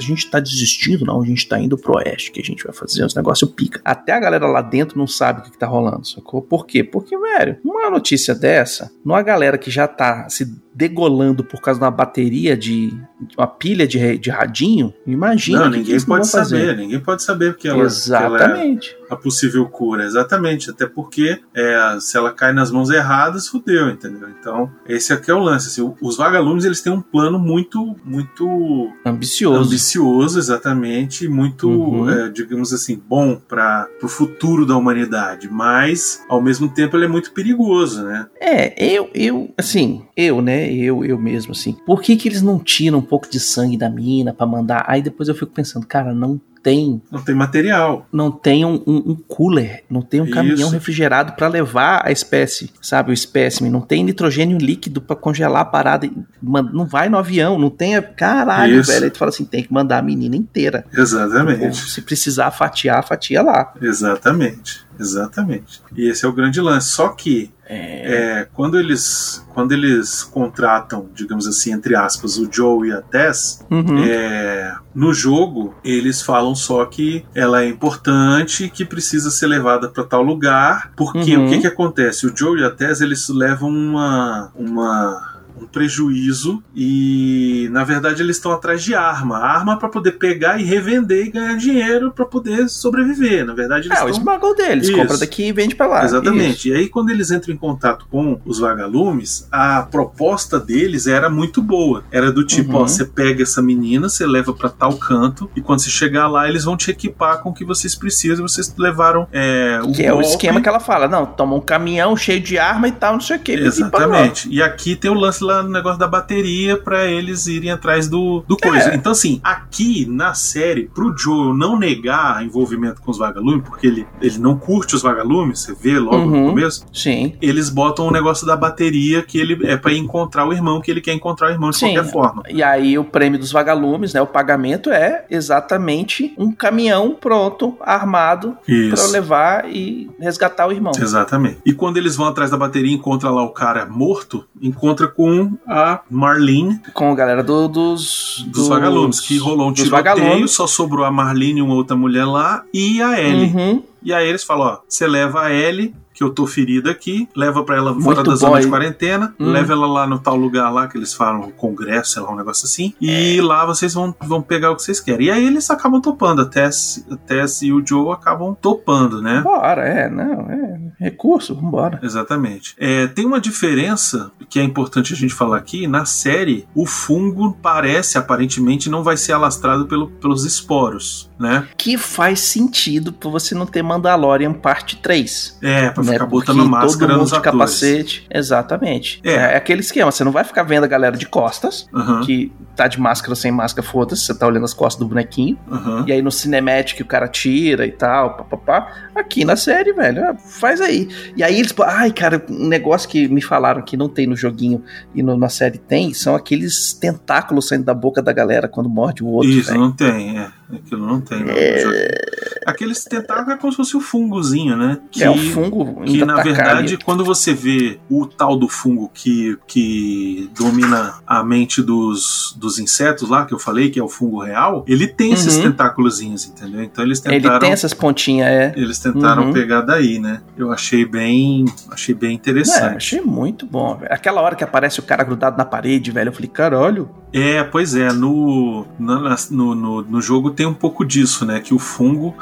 gente tá desistindo, não, a gente tá indo pro oeste, que a gente vai fazer uns negócios pica. Até a galera lá dentro não sabe o que, que tá rolando, sacou? Por quê? Porque, velho, uma notícia dessa, não a galera que já tá se degolando por causa de uma bateria de, uma pilha de, de radinho, imagina. Não, ninguém pode saber, ninguém pode saber porque ela, Exatamente. Que ela é a possível cura, exatamente. Até porque é, se ela cai nas mãos erradas, fudeu, entendeu? Então, esse aqui é o lance. Assim, os vagalumes eles têm um plano muito, muito ambicioso, ambicioso, exatamente, muito, uhum. é, digamos assim, bom para o futuro da humanidade. Mas, ao mesmo tempo, ele é muito perigoso, né? É, eu, eu, assim, eu, né? Eu, eu mesmo, assim. Por que que eles não tiram um pouco de sangue da mina para mandar? Aí depois eu fico pensando, cara, não tem. Não tem material. Não tem um, um, um cooler, não tem um Isso. caminhão refrigerado para levar a espécie, sabe? O espécime. Não tem nitrogênio líquido para congelar a parada. Não vai no avião, não tem. Caralho, Isso. velho. Aí tu fala assim: tem que mandar a menina inteira. Exatamente. se precisar fatiar, fatia lá. Exatamente. Exatamente. E esse é o grande lance. Só que é... É, quando eles quando eles contratam, digamos assim, entre aspas, o Joe e a Tess, uhum. é, no jogo eles falam só que ela é importante, que precisa ser levada para tal lugar, porque uhum. o que que acontece? O Joe e a Tess eles levam uma uma um prejuízo e na verdade eles estão atrás de arma, arma para poder pegar e revender e ganhar dinheiro para poder sobreviver. Na verdade eles é, estão... o smuggle deles, Isso. compra daqui e vende para lá. Exatamente. Isso. E aí quando eles entram em contato com os vagalumes, a proposta deles era muito boa. Era do tipo, uhum. ó, você pega essa menina, você leva para tal canto e quando você chegar lá eles vão te equipar com o que vocês precisam. Vocês levaram é, o que golpe. é o esquema que ela fala, não, toma um caminhão cheio de arma e tal, não sei o que. Exatamente. E aqui tem o lance lá no negócio da bateria para eles irem atrás do, do coisa. É. Então, assim, aqui na série, pro Joel não negar envolvimento com os vagalumes, porque ele, ele não curte os vagalumes, você vê logo uhum. no começo. Sim. Eles botam o negócio da bateria que ele é para encontrar o irmão, que ele quer encontrar o irmão de Sim. qualquer forma. E aí o prêmio dos vagalumes, né? O pagamento é exatamente um caminhão pronto, armado, para levar e resgatar o irmão. Exatamente. E quando eles vão atrás da bateria e encontra lá o cara morto, encontra com a Marlene. Com a galera do, dos, dos, dos vagalumes, que rolou um tiroteio, só sobrou a Marlene e uma outra mulher lá, e a Ellie. Uhum. E aí eles falam, ó, você leva a Ellie que eu tô ferida aqui, leva para ela fora da zona de quarentena, hum. leva ela lá no tal lugar lá que eles falam, congresso, sei lá, um negócio assim, e é. lá vocês vão, vão pegar o que vocês querem. E aí eles acabam topando, a Tess, a Tess e o Joe acabam topando, né? Bora, é, não, é recurso, vambora. Exatamente. É, tem uma diferença que é importante a gente falar aqui, na série, o fungo parece, aparentemente, não vai ser alastrado pelo, pelos esporos, né? Que faz sentido pra você não ter Mandalorian parte 3. É, pra né? ficar botando Porque máscara todo mundo de capacete. Exatamente. É. é. aquele esquema, você não vai ficar vendo a galera de costas, uhum. que tá de máscara sem máscara, foda-se, você tá olhando as costas do bonequinho. Uhum. E aí no cinematic o cara tira e tal, papapá. Aqui na série, velho, é, faz aí. E aí eles, ai, cara, um negócio que me falaram que não tem no joguinho e no, na série tem, são aqueles tentáculos saindo da boca da galera quando morde o outro. Isso, véio. não tem, é. Aquilo não tem. Não, é... Aqueles tentáculos é como se fosse o fungozinho, né? Que, é o fungo. Que na tá verdade, quando você vê o tal do fungo que, que domina a mente dos, dos insetos lá, que eu falei, que é o fungo real, ele tem uhum. esses tentáculos, entendeu? Então eles tentaram. Ele tem essas pontinhas, é. Eles tentaram uhum. pegar daí, né? Eu achei bem. Achei bem interessante. É, achei muito bom, velho. Aquela hora que aparece o cara grudado na parede, velho, eu falei, caralho. É, pois é, no, no, no, no jogo tem um pouco disso, né? Que o fungo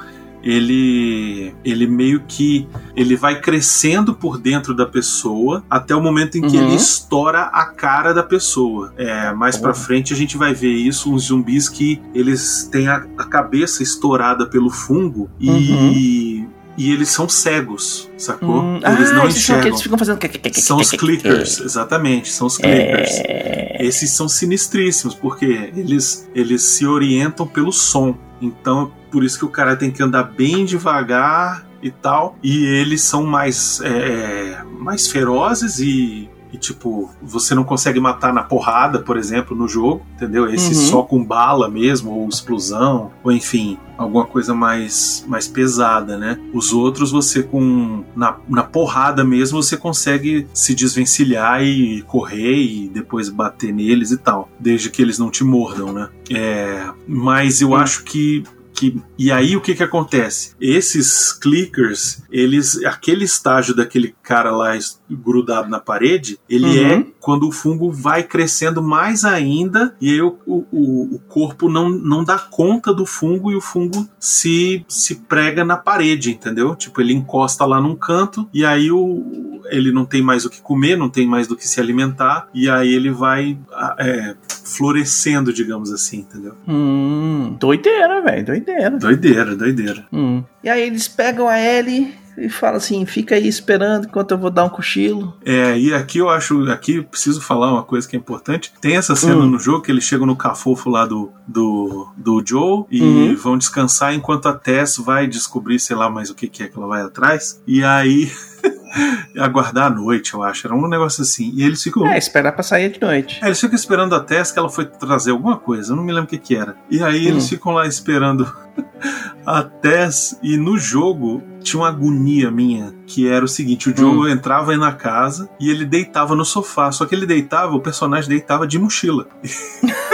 ele ele meio que ele vai crescendo por dentro da pessoa até o momento em que uhum. ele estoura a cara da pessoa. É, mais para frente a gente vai ver isso uns zumbis que eles têm a, a cabeça estourada pelo fungo e uhum e eles são cegos, sacou? Hum, eles ah, não enxergam. Eles ficam fazendo... São os clickers, exatamente, são os clickers. É... Esses são sinistríssimos, porque eles, eles se orientam pelo som. Então, por isso que o cara tem que andar bem devagar e tal. E eles são mais, é, mais ferozes e e, tipo, você não consegue matar na porrada, por exemplo, no jogo, entendeu? Esse Uhum. só com bala mesmo, ou explosão, ou enfim, alguma coisa mais, mais pesada, né? Os outros você com na, na porrada mesmo você consegue se desvencilhar e correr e depois bater neles e tal, desde que eles não te mordam, né? É, mas eu Sim. acho que que, e aí o que que acontece? Esses clickers, eles, aquele estágio daquele cara lá grudado na parede, ele Uhum. é quando o fungo vai crescendo mais ainda e aí o, o, o corpo não, não dá conta do fungo e o fungo se, se prega na parede, entendeu? Tipo, ele encosta lá num canto e aí o, ele não tem mais o que comer, não tem mais do que se alimentar e aí ele vai ah, é, florescendo, digamos assim, entendeu? Hum, doideira, velho, doideira. Doideira, doideira. Hum. E aí eles pegam a Ellie e falam assim: fica aí esperando enquanto eu vou dar um cochilo. É, e aqui eu acho, aqui eu preciso falar uma coisa que é importante. Tem essa cena Hum. no jogo que eles chegam no cafofo lá do, do, do Joe e Uhum. vão descansar enquanto a Tess vai descobrir, sei lá, mais o que, que é que ela vai atrás. E aí. aguardar a noite, eu acho. Era um negócio assim. E eles ficam. É, esperar pra sair de noite. É, eles ficam esperando a Tess que ela foi trazer alguma coisa, eu não me lembro o que, que era. E aí eles Hum. ficam lá esperando a Tess, e no jogo tinha uma agonia minha, que era o seguinte: o Joe entrava aí na casa e ele deitava no sofá, só que ele deitava, o personagem deitava de mochila.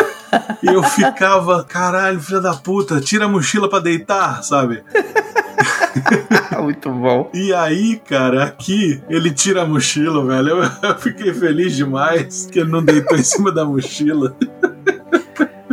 E eu ficava, caralho, filha da puta, tira a mochila pra deitar, sabe? Muito bom. E aí, cara, aqui ele tira a mochila, velho. Eu, eu fiquei feliz demais que ele não deitou em cima da mochila.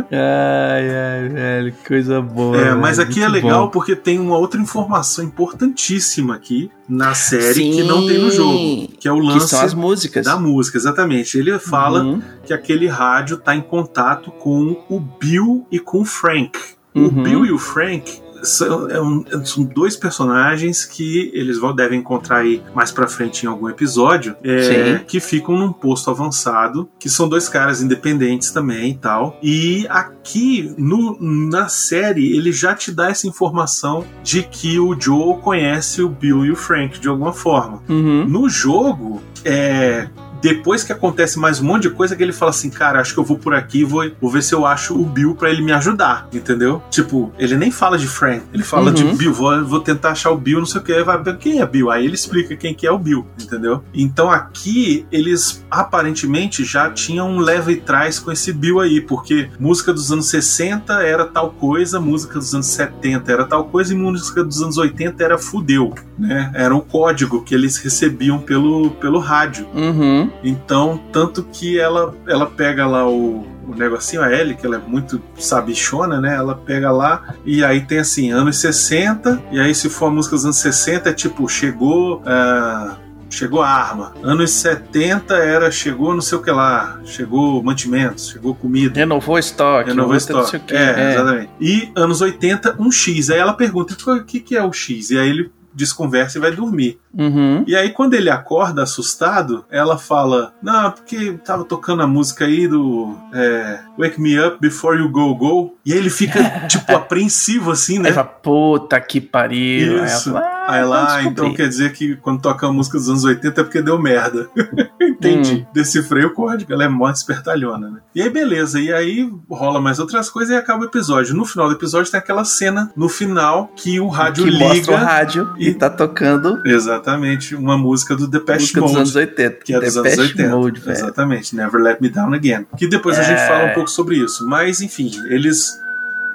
Ai, ai, velho, que coisa boa. É, mas velho, aqui é legal bom. porque tem uma outra informação importantíssima aqui na série Sim, que não tem no jogo, que é o lance as músicas. da música, exatamente. Ele fala Uhum, que aquele rádio tá em contato com o Bill e com o Frank. O Uhum. Bill e o Frank são, é um- são dois personagens que eles vão, devem encontrar aí mais pra frente em algum episódio, é, que ficam num posto avançado, que são dois caras independentes também e tal. E aqui no, na série ele já te dá essa informação de que o Joe conhece o Bill e o Frank de alguma forma. Uhum. No jogo, é. Depois que acontece mais um monte de coisa, que ele fala assim, cara, acho que eu vou por aqui, vou, vou ver se eu acho o Bill pra ele me ajudar, entendeu? Tipo, ele nem fala de Frank, ele fala Uhum. de Bill, vou, vou tentar achar o Bill, não sei o que, aí vai ver quem é Bill, aí ele explica quem que é o Bill, entendeu? Então aqui, eles aparentemente já tinham um leve e trás com esse Bill aí, porque música dos anos 60 era tal coisa, música dos anos 70 era tal coisa, e música dos anos 80 era fudeu, né? Era o código que eles recebiam pelo, pelo rádio. Uhum. Então, tanto que ela, ela pega lá o, o negocinho, a Ellie, que ela é muito sabichona, né? Ela pega lá e aí tem assim, anos 60, e aí se for a música dos anos 60, é tipo, chegou. ah, Chegou a arma. Anos 70 era chegou não sei o que lá. Chegou mantimentos, chegou comida. Renovou estoque. Renovou estoque. o quê. É, exatamente. E anos 80, um X. Aí ela pergunta: o que, que é o X? E aí ele desconversa e vai dormir. Uhum. E aí, quando ele acorda assustado, ela fala: Não, porque tava tocando a música aí do é, Wake Me Up Before You Go Go. E aí ele fica, tipo, apreensivo assim, né? fala, puta que pariu. Isso. Aí fala, ah, Aí lá, vamos então quer dizer que quando toca a música dos anos 80 é porque deu merda. Entendi. Decifrei o código, ela é mó espertalhona, né? E aí, beleza. E aí rola mais outras coisas e acaba o episódio. No final do episódio tem aquela cena no final que o rádio que liga. mostra o rádio e, e- tá tocando Exatamente, uma música do Depeche música dos Mode. anos 80. Que é dos anos 80. Mode, velho. Exatamente, Never Let Me Down Again. Que depois a É. gente fala um pouco sobre isso. Mas, enfim, eles,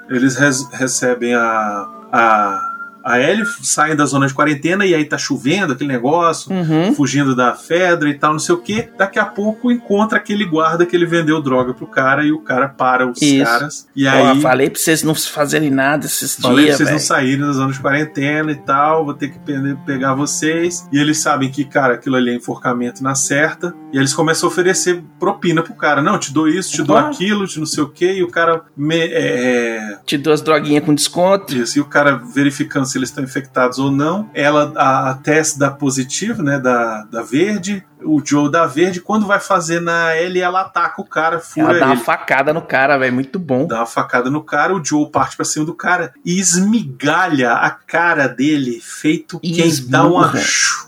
eles res- recebem a. a a Ellie saem da zona de quarentena e aí tá chovendo, aquele negócio, Uhum. fugindo da Fedra e tal, não sei o que. Daqui a pouco encontra aquele guarda que ele vendeu droga pro cara e o cara para os Isso. caras. E aí. falei pra vocês não fazerem nada esses Falei pra dias, vocês não velho. saírem da zona de quarentena e tal, vou ter que pe- pegar vocês. E eles sabem que, cara, aquilo ali é enforcamento na certa. E eles começam a oferecer propina pro cara. Não, te dou isso, te dou aquilo, te não sei o quê. E o cara. Me, é, Te dou as droguinhas com desconto. isso, e o cara verificando se eles estão infectados ou não. Ela, a, a Tess dá positivo, né? Da, da verde. O Joe dá verde. Quando vai fazer na L, ela ataca o cara, fura Ela dá uma ele. facada no cara, velho. Muito bom. Dá uma facada no cara, o Joe parte pra cima do cara e esmigalha a cara dele, feito E quem dá uma, esmurra.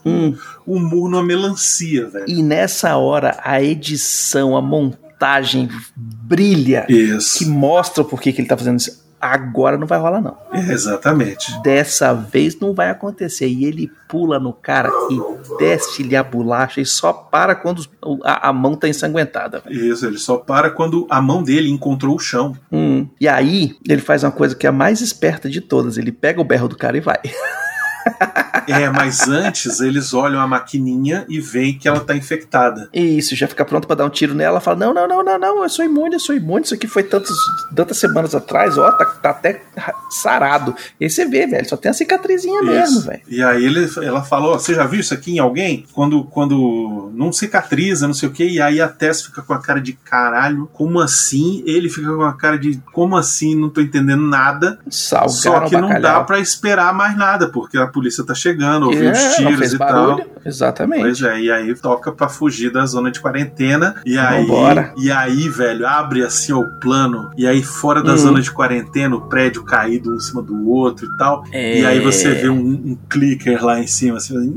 Hum. um murro numa melancia, velho. E nessa hora, a edição, a montagem brilha. Isso. Que mostra o porquê que ele tá fazendo isso. Agora não vai rolar, não. Exatamente. Dessa vez não vai acontecer. E ele pula no cara e desce-lhe a bolacha e só para quando a, a mão tá ensanguentada. Isso, ele só para quando a mão dele encontrou o chão. Hum. E aí, ele faz uma coisa que é a mais esperta de todas. Ele pega o berro do cara e vai. É, mas antes eles olham a maquininha e veem que ela tá infectada. Isso, já fica pronto pra dar um tiro nela. Fala: Não, não, não, não, não, eu sou imune, eu sou imune. Isso aqui foi tantos, tantas semanas atrás, ó, tá, tá até sarado. E aí você vê, velho, só tem a cicatrizinha mesmo, Isso. velho. E aí ele, ela falou: "Ó, Você já viu isso aqui em alguém? Quando, quando não cicatriza, não sei o que, e aí a Tess fica com a cara de caralho, como assim? Ele fica com a cara de como assim? Não tô entendendo nada. Salgaram Só que não dá bacalhau. pra esperar mais nada, porque a polícia tá chegando, ouviu É, os tiros e barulho. tal. Exatamente. Pois é, e aí toca pra fugir da zona de quarentena. E aí, Vambora. e aí, velho, abre assim o plano. E aí, fora da Hum. zona de quarentena, o prédio caído um em cima do outro e tal. É. E aí você vê um, um clicker lá em cima, assim, fazendo...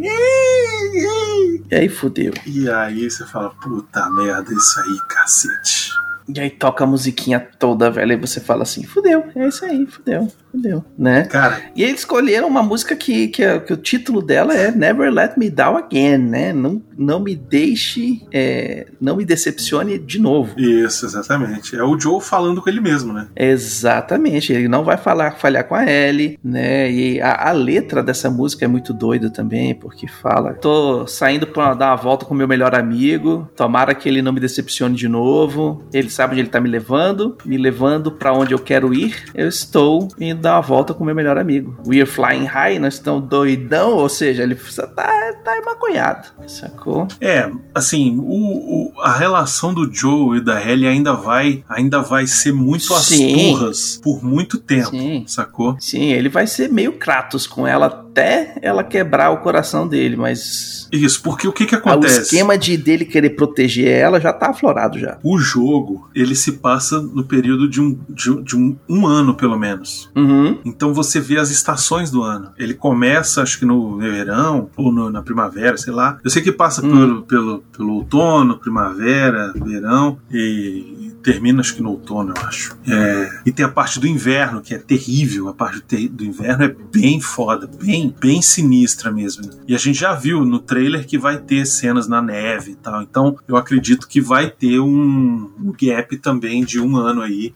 E aí fudeu. E aí você fala, puta merda, isso aí, cacete. E aí toca a musiquinha toda, velho. E você fala assim: fudeu, é isso aí, fudeu, fudeu, né? Cara, E eles escolheram uma música que, que, é- que o título dela é Never Let Me Down Again, né? Não, não me deixe, é, não me decepcione de novo. isso, exatamente. É o Joe falando com ele mesmo, né? Exatamente, ele não vai falar, falhar com a Ellie, né? E a, a letra dessa música é muito doida também, porque fala: tô saindo pra dar uma volta com meu melhor amigo, tomara que ele não me decepcione de novo. Ele sabe onde ele tá me levando, me levando pra onde eu quero ir. Eu estou indo dar uma volta com meu melhor amigo. We're flying high, nós estamos doidão, ou seja, ele tá, tá emaconhado, sacou? É, assim, o, o- a relação do Joe e da Ellie ainda vai, ainda vai ser muito às Sim. turras por muito tempo, Sim. sacou? Sim, ele vai ser meio Kratos com ela até ela quebrar o coração dele, mas Isso, porque o que que Ah, O acontece? esquema de dele querer proteger ela já tá aflorado já. O jogo, ele se passa no período de um, de, de um, um ano, pelo menos. Uhum. Então você vê as estações do ano. Ele começa, acho que no verão, ou no- na primavera, sei lá. Eu sei que passa Hum. pelo, pelo, pelo outono, primavera, verão, e termina, acho que no outono, eu acho. É, e tem a parte do inverno, que é terrível. A parte do, do inverno é bem foda, bem, bem sinistra mesmo. E a gente já viu no trailer que vai ter cenas na neve e tal. Então eu acredito que vai ter um, um gap também de um ano aí.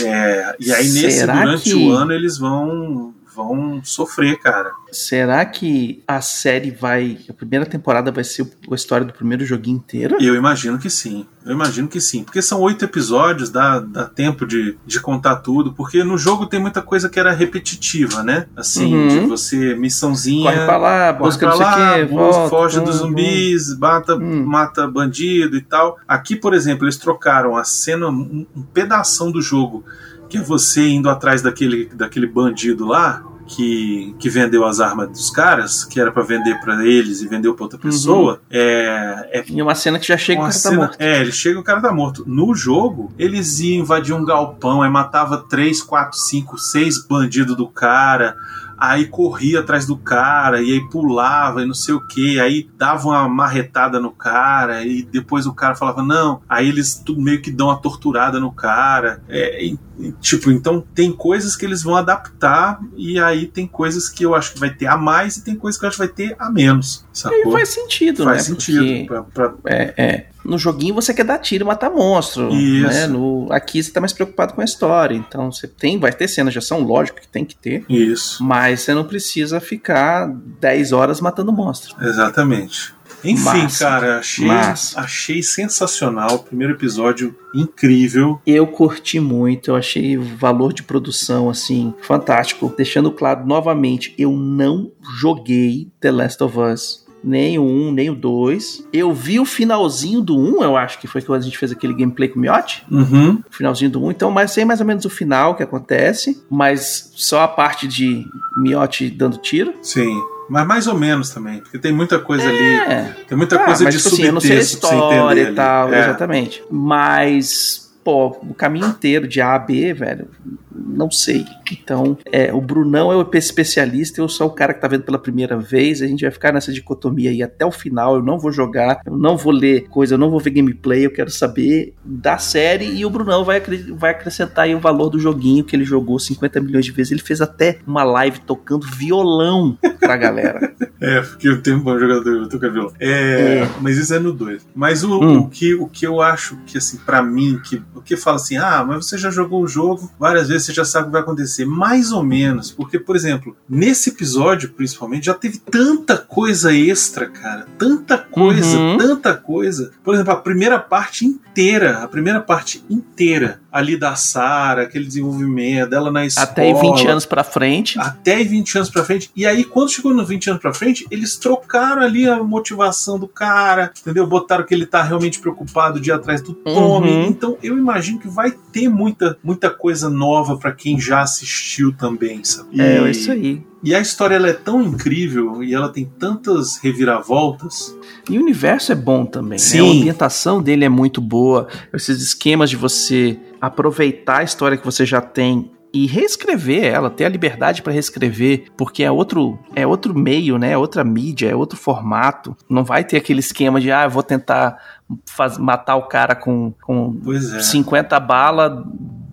É, e aí, nesse, Será durante que- o ano, eles vão, vão sofrer, cara. Será que a série vai. A primeira temporada vai ser a história do primeiro joguinho inteiro? Eu imagino que sim. Eu imagino que sim. Porque são oito episódios, dá, dá tempo de, de contar tudo. Porque no jogo tem muita coisa que era repetitiva, né? Assim, Uhum. de você, missãozinha. Corre pra lá, busca pra lá, quê, volta. foge dos hum, zumbis, mata, Hum. mata bandido e tal. Aqui, por exemplo, eles trocaram a cena, um, um pedação do jogo, que é você indo atrás daquele, daquele bandido lá. Que, que vendeu as armas dos caras, que era pra vender pra eles e vendeu pra outra pessoa, é, é hum. E uma cena que já chega e o cara tá cena- morto. É, ele chega e o cara tá morto. No jogo, eles iam invadir um galpão, aí matava 3, 4, 5, 6 bandidos do cara. Aí corria atrás do cara, e aí pulava e não sei o que, aí dava uma marretada no cara, e depois o cara falava não, aí eles meio que dão uma torturada no cara. É, e, tipo, então tem coisas que eles vão adaptar, e aí tem coisas que eu acho que vai ter a mais, e tem coisas que eu acho que vai ter a menos. E Sacou? faz sentido, Faz né? sentido. Porque, pra- pra- é, é. No joguinho você quer dar tiro e matar monstro. Isso. Né? No, aqui você tá mais preocupado com a história. Então você tem, vai ter cenas de ação, lógico que tem que ter. Isso. Mas você não precisa ficar 10 horas matando monstro. Exatamente. Enfim, Massa. cara, achei, Massa. achei sensacional. O primeiro episódio incrível. Eu curti muito, eu achei o valor de produção assim fantástico. Deixando claro novamente, eu não joguei The Last of Us. Nem o 1, nem o 2. Eu vi o finalzinho do 1, eu acho que foi quando a gente fez aquele gameplay com o Miotti. Uhum. O finalzinho do 1, então, mas sei mais ou menos o final que acontece, mas só a parte de Miotti dando tiro. Sim. Mas mais ou menos também, porque tem muita coisa ali. É. Tem muita Ah, coisa mas, de tipo assim, eu não sei a subtexto história e tal, ali. É. exatamente. Mas, pô, o caminho inteiro de A a B, velho, não sei. Então, é, o Brunão é o especialista, eu sou o cara que tá vendo pela primeira vez, a gente vai ficar nessa dicotomia aí até o final, eu não vou jogar, eu não vou ler coisa, eu não vou ver gameplay, eu quero saber da série e o Brunão vai, vai acrescentar aí o valor do joguinho que ele jogou 50 milhões de vezes, ele fez até uma live tocando violão pra galera. É, porque eu tenho um bom jogador, eu tô cabelo. É, É. mas isso é no 2. Mas o, Hum. o, que, o que eu acho que, assim, pra mim, que, o que fala assim, ah, mas você já jogou o jogo várias vezes, você já sabe o que vai acontecer. Mais ou menos, porque, por exemplo, nesse episódio, principalmente, já teve tanta coisa extra, cara. Tanta coisa, Uhum. tanta coisa. Por exemplo, a primeira parte inteira, a primeira parte inteira ali da Sarah, aquele desenvolvimento dela na escola. Até 20 anos pra frente. Até 20 anos pra frente. E aí, quando chegou nos 20 anos pra frente, eles trocaram ali a motivação do cara, entendeu? Botaram que ele tá realmente preocupado de ir atrás do Tommy. Uhum. Então, eu imagino que vai ter muita, muita coisa nova pra quem já assistiu também, sabe? E, É, isso aí. E a história ela é tão incrível e ela tem tantas reviravoltas. E o universo é bom também, Sim. né? A ambientação dele é muito boa. Esses esquemas de você aproveitar a história que você já tem e reescrever ela, ter a liberdade para reescrever, porque é outro, é outro meio, né? É outra mídia, é outro formato. Não vai ter aquele esquema de ah, eu vou tentar faz- matar o cara com, com é. 50 balas,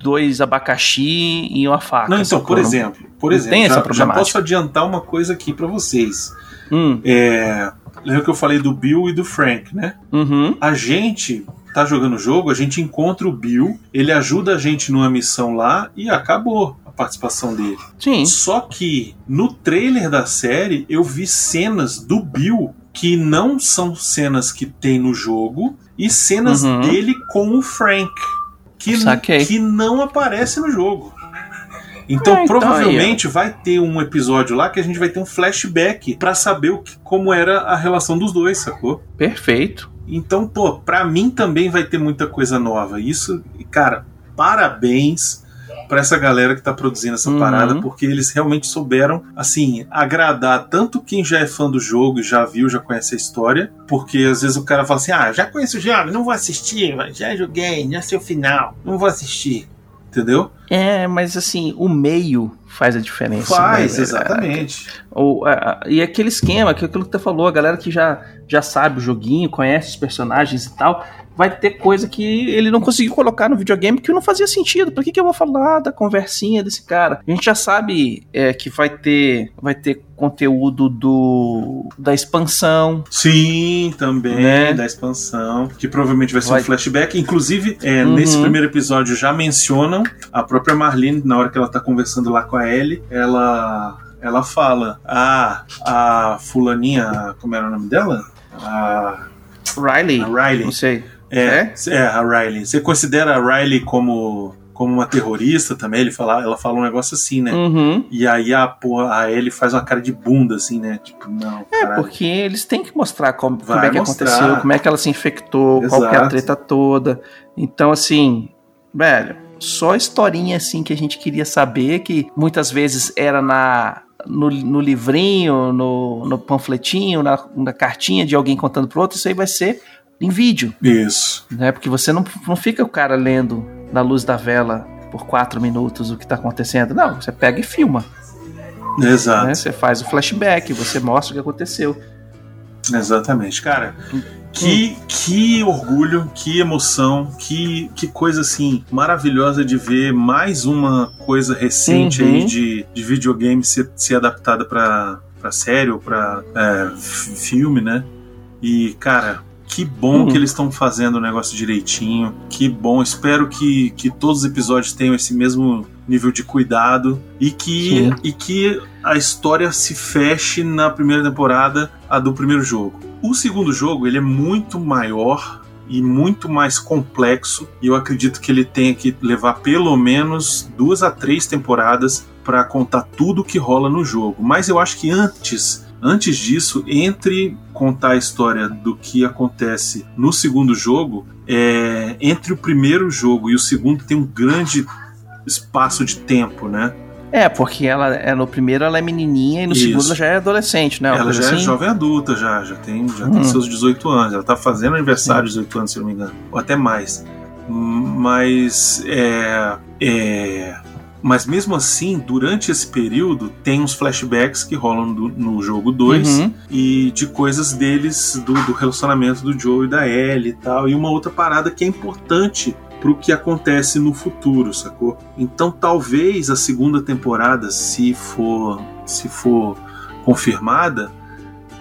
dois abacaxi e uma faca. Não, então, por exemplo, por exemplo, tem essa já, já posso adiantar uma coisa aqui pra vocês. Hum, É, lembra que eu falei do Bill e do Frank, né? uhum, a gente tá jogando o jogo, a gente encontra o Bill, ele ajuda a gente numa missão lá e acabou a participação dele. sim. Só que no trailer da série eu vi cenas do Bill que não são cenas que tem no jogo e cenas Uhum. dele com o Frank que, Saquei. que não aparece no jogo. Então, Ah, então provavelmente vai ter um episódio lá que a gente vai ter um flashback pra saber o que, como era a relação dos dois, sacou? Perfeito. Então, pô, pra mim também vai ter muita coisa nova. Isso, cara, parabéns pra essa galera que tá produzindo essa Uhum. parada, porque eles realmente souberam, assim, agradar tanto quem já é fã do jogo, já viu, já conhece a história, porque às vezes o cara fala assim: ah, já conheço o jogo, não vou assistir, já joguei, já sei o final, não vou assistir. Entendeu? É, mas assim, o meio faz a diferença. Faz, né, exatamente. O, a- a- e aquele esquema, que aquilo que você falou, a galera que já, já sabe o joguinho, conhece os personagens e tal, vai ter coisa que ele não conseguiu colocar no videogame que não fazia sentido. Por que, que eu vou falar da conversinha desse cara? A gente já sabe é, que vai ter, vai ter conteúdo do da expansão. Sim, também, Né? da expansão, que provavelmente vai ser Vai- um flashback. Inclusive, é, Uhum. nesse primeiro episódio já mencionam a própria Marlene, na hora que ela tá conversando lá com a Ellie, ela, ela fala: Ah, a fulaninha, como era o nome dela? A, Riley, a Riley. não sei. É, é, a Riley. Você considera a Riley como, como uma terrorista também? Ele fala, ela fala um negócio assim, né? Uhum. E aí a, porra, a Ellie faz uma cara de bunda, assim, né? Tipo, não. É, caralho. porque eles têm que mostrar como, como é que mostrar. aconteceu, como é que ela se infectou, qual que é a Exato. treta toda. Então, assim, velho, só historinha assim que a gente queria saber, que muitas vezes era na. No, no livrinho, no, no panfletinho, na, na cartinha de alguém contando pro outro, isso aí vai ser em vídeo, Isso. né? Porque você não, não fica o cara lendo na luz da vela por quatro minutos o que tá acontecendo. Não, você pega e filma. Exato. Né? Você faz o flashback, você mostra o que aconteceu. Exatamente, cara. Que, que orgulho, que emoção, que, que coisa assim maravilhosa de ver mais uma coisa recente Uhum. aí de, de videogame ser, ser adaptada pra série ou pra é, filme, né? E, cara, que bom Uhum. que eles estão fazendo o negócio direitinho. Que bom. Espero que, que todos os episódios tenham esse mesmo nível de cuidado e que, Sim. e que a história se feche na primeira temporada, a do primeiro jogo. O segundo jogo ele é muito maior e muito mais complexo e eu acredito que ele tenha que levar pelo menos duas a três temporadas para contar tudo que rola no jogo. Mas eu acho que antes Antes disso, entre contar a história do que acontece no segundo jogo, é, entre o primeiro jogo e o segundo tem um grande espaço de tempo, né? É, porque ela é no primeiro ela é menininha e no Isso. segundo ela já é adolescente, né? Uma ela já é assim. jovem adulta, já, já tem, já Hum. tem seus 18 anos. Ela tá fazendo aniversário de 18 anos, se não me engano. Ou até mais. Mas é, é, mas mesmo assim, durante esse período, tem uns flashbacks que rolam do- no jogo 2 Uhum. e de coisas deles, do, do relacionamento do Joe e da Ellie e tal. E uma outra parada que é importante pro que acontece no futuro, sacou? Então talvez a segunda temporada, se for, se for confirmada,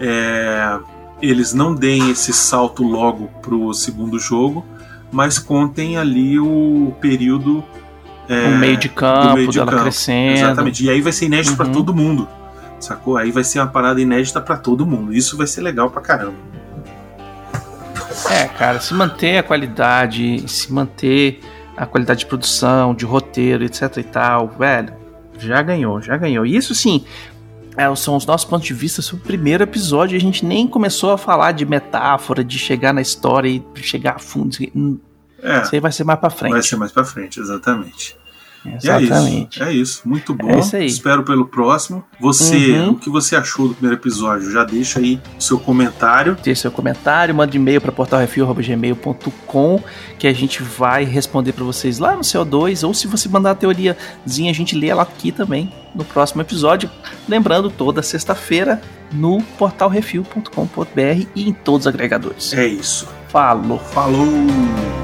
é, eles não deem esse salto logo pro segundo jogo, mas contem ali o período é, o meio de campo, meio de dela campo. crescendo. Exatamente. E aí vai ser inédito pra Uhum. todo mundo. Sacou? Aí vai ser uma parada inédita pra todo mundo. Isso vai ser legal pra caramba. É, cara, se manter a qualidade, se manter a qualidade de produção, de roteiro, etc e tal, velho, já ganhou, já ganhou. E isso sim, é, são os nossos pontos de vista sobre o primeiro episódio. e A gente nem começou a falar de metáfora, de chegar na história e chegar a fundo. É, Isso aí vai ser mais pra frente. vai ser mais pra frente, exatamente. Exatamente. E é isso. É isso. Muito bom. É isso. Espero pelo próximo. Você, Uhum. o que você achou do primeiro episódio? Já deixa aí seu comentário. Deixe seu comentário, mande e-mail para portalrefil.gmail.com que a gente vai responder para vocês lá no CO2, ou se você mandar a teoriazinha, a gente lê ela aqui também no próximo episódio. Lembrando, toda sexta-feira no portalrefil.com.br e em todos os agregadores. É isso. Falou! Falou!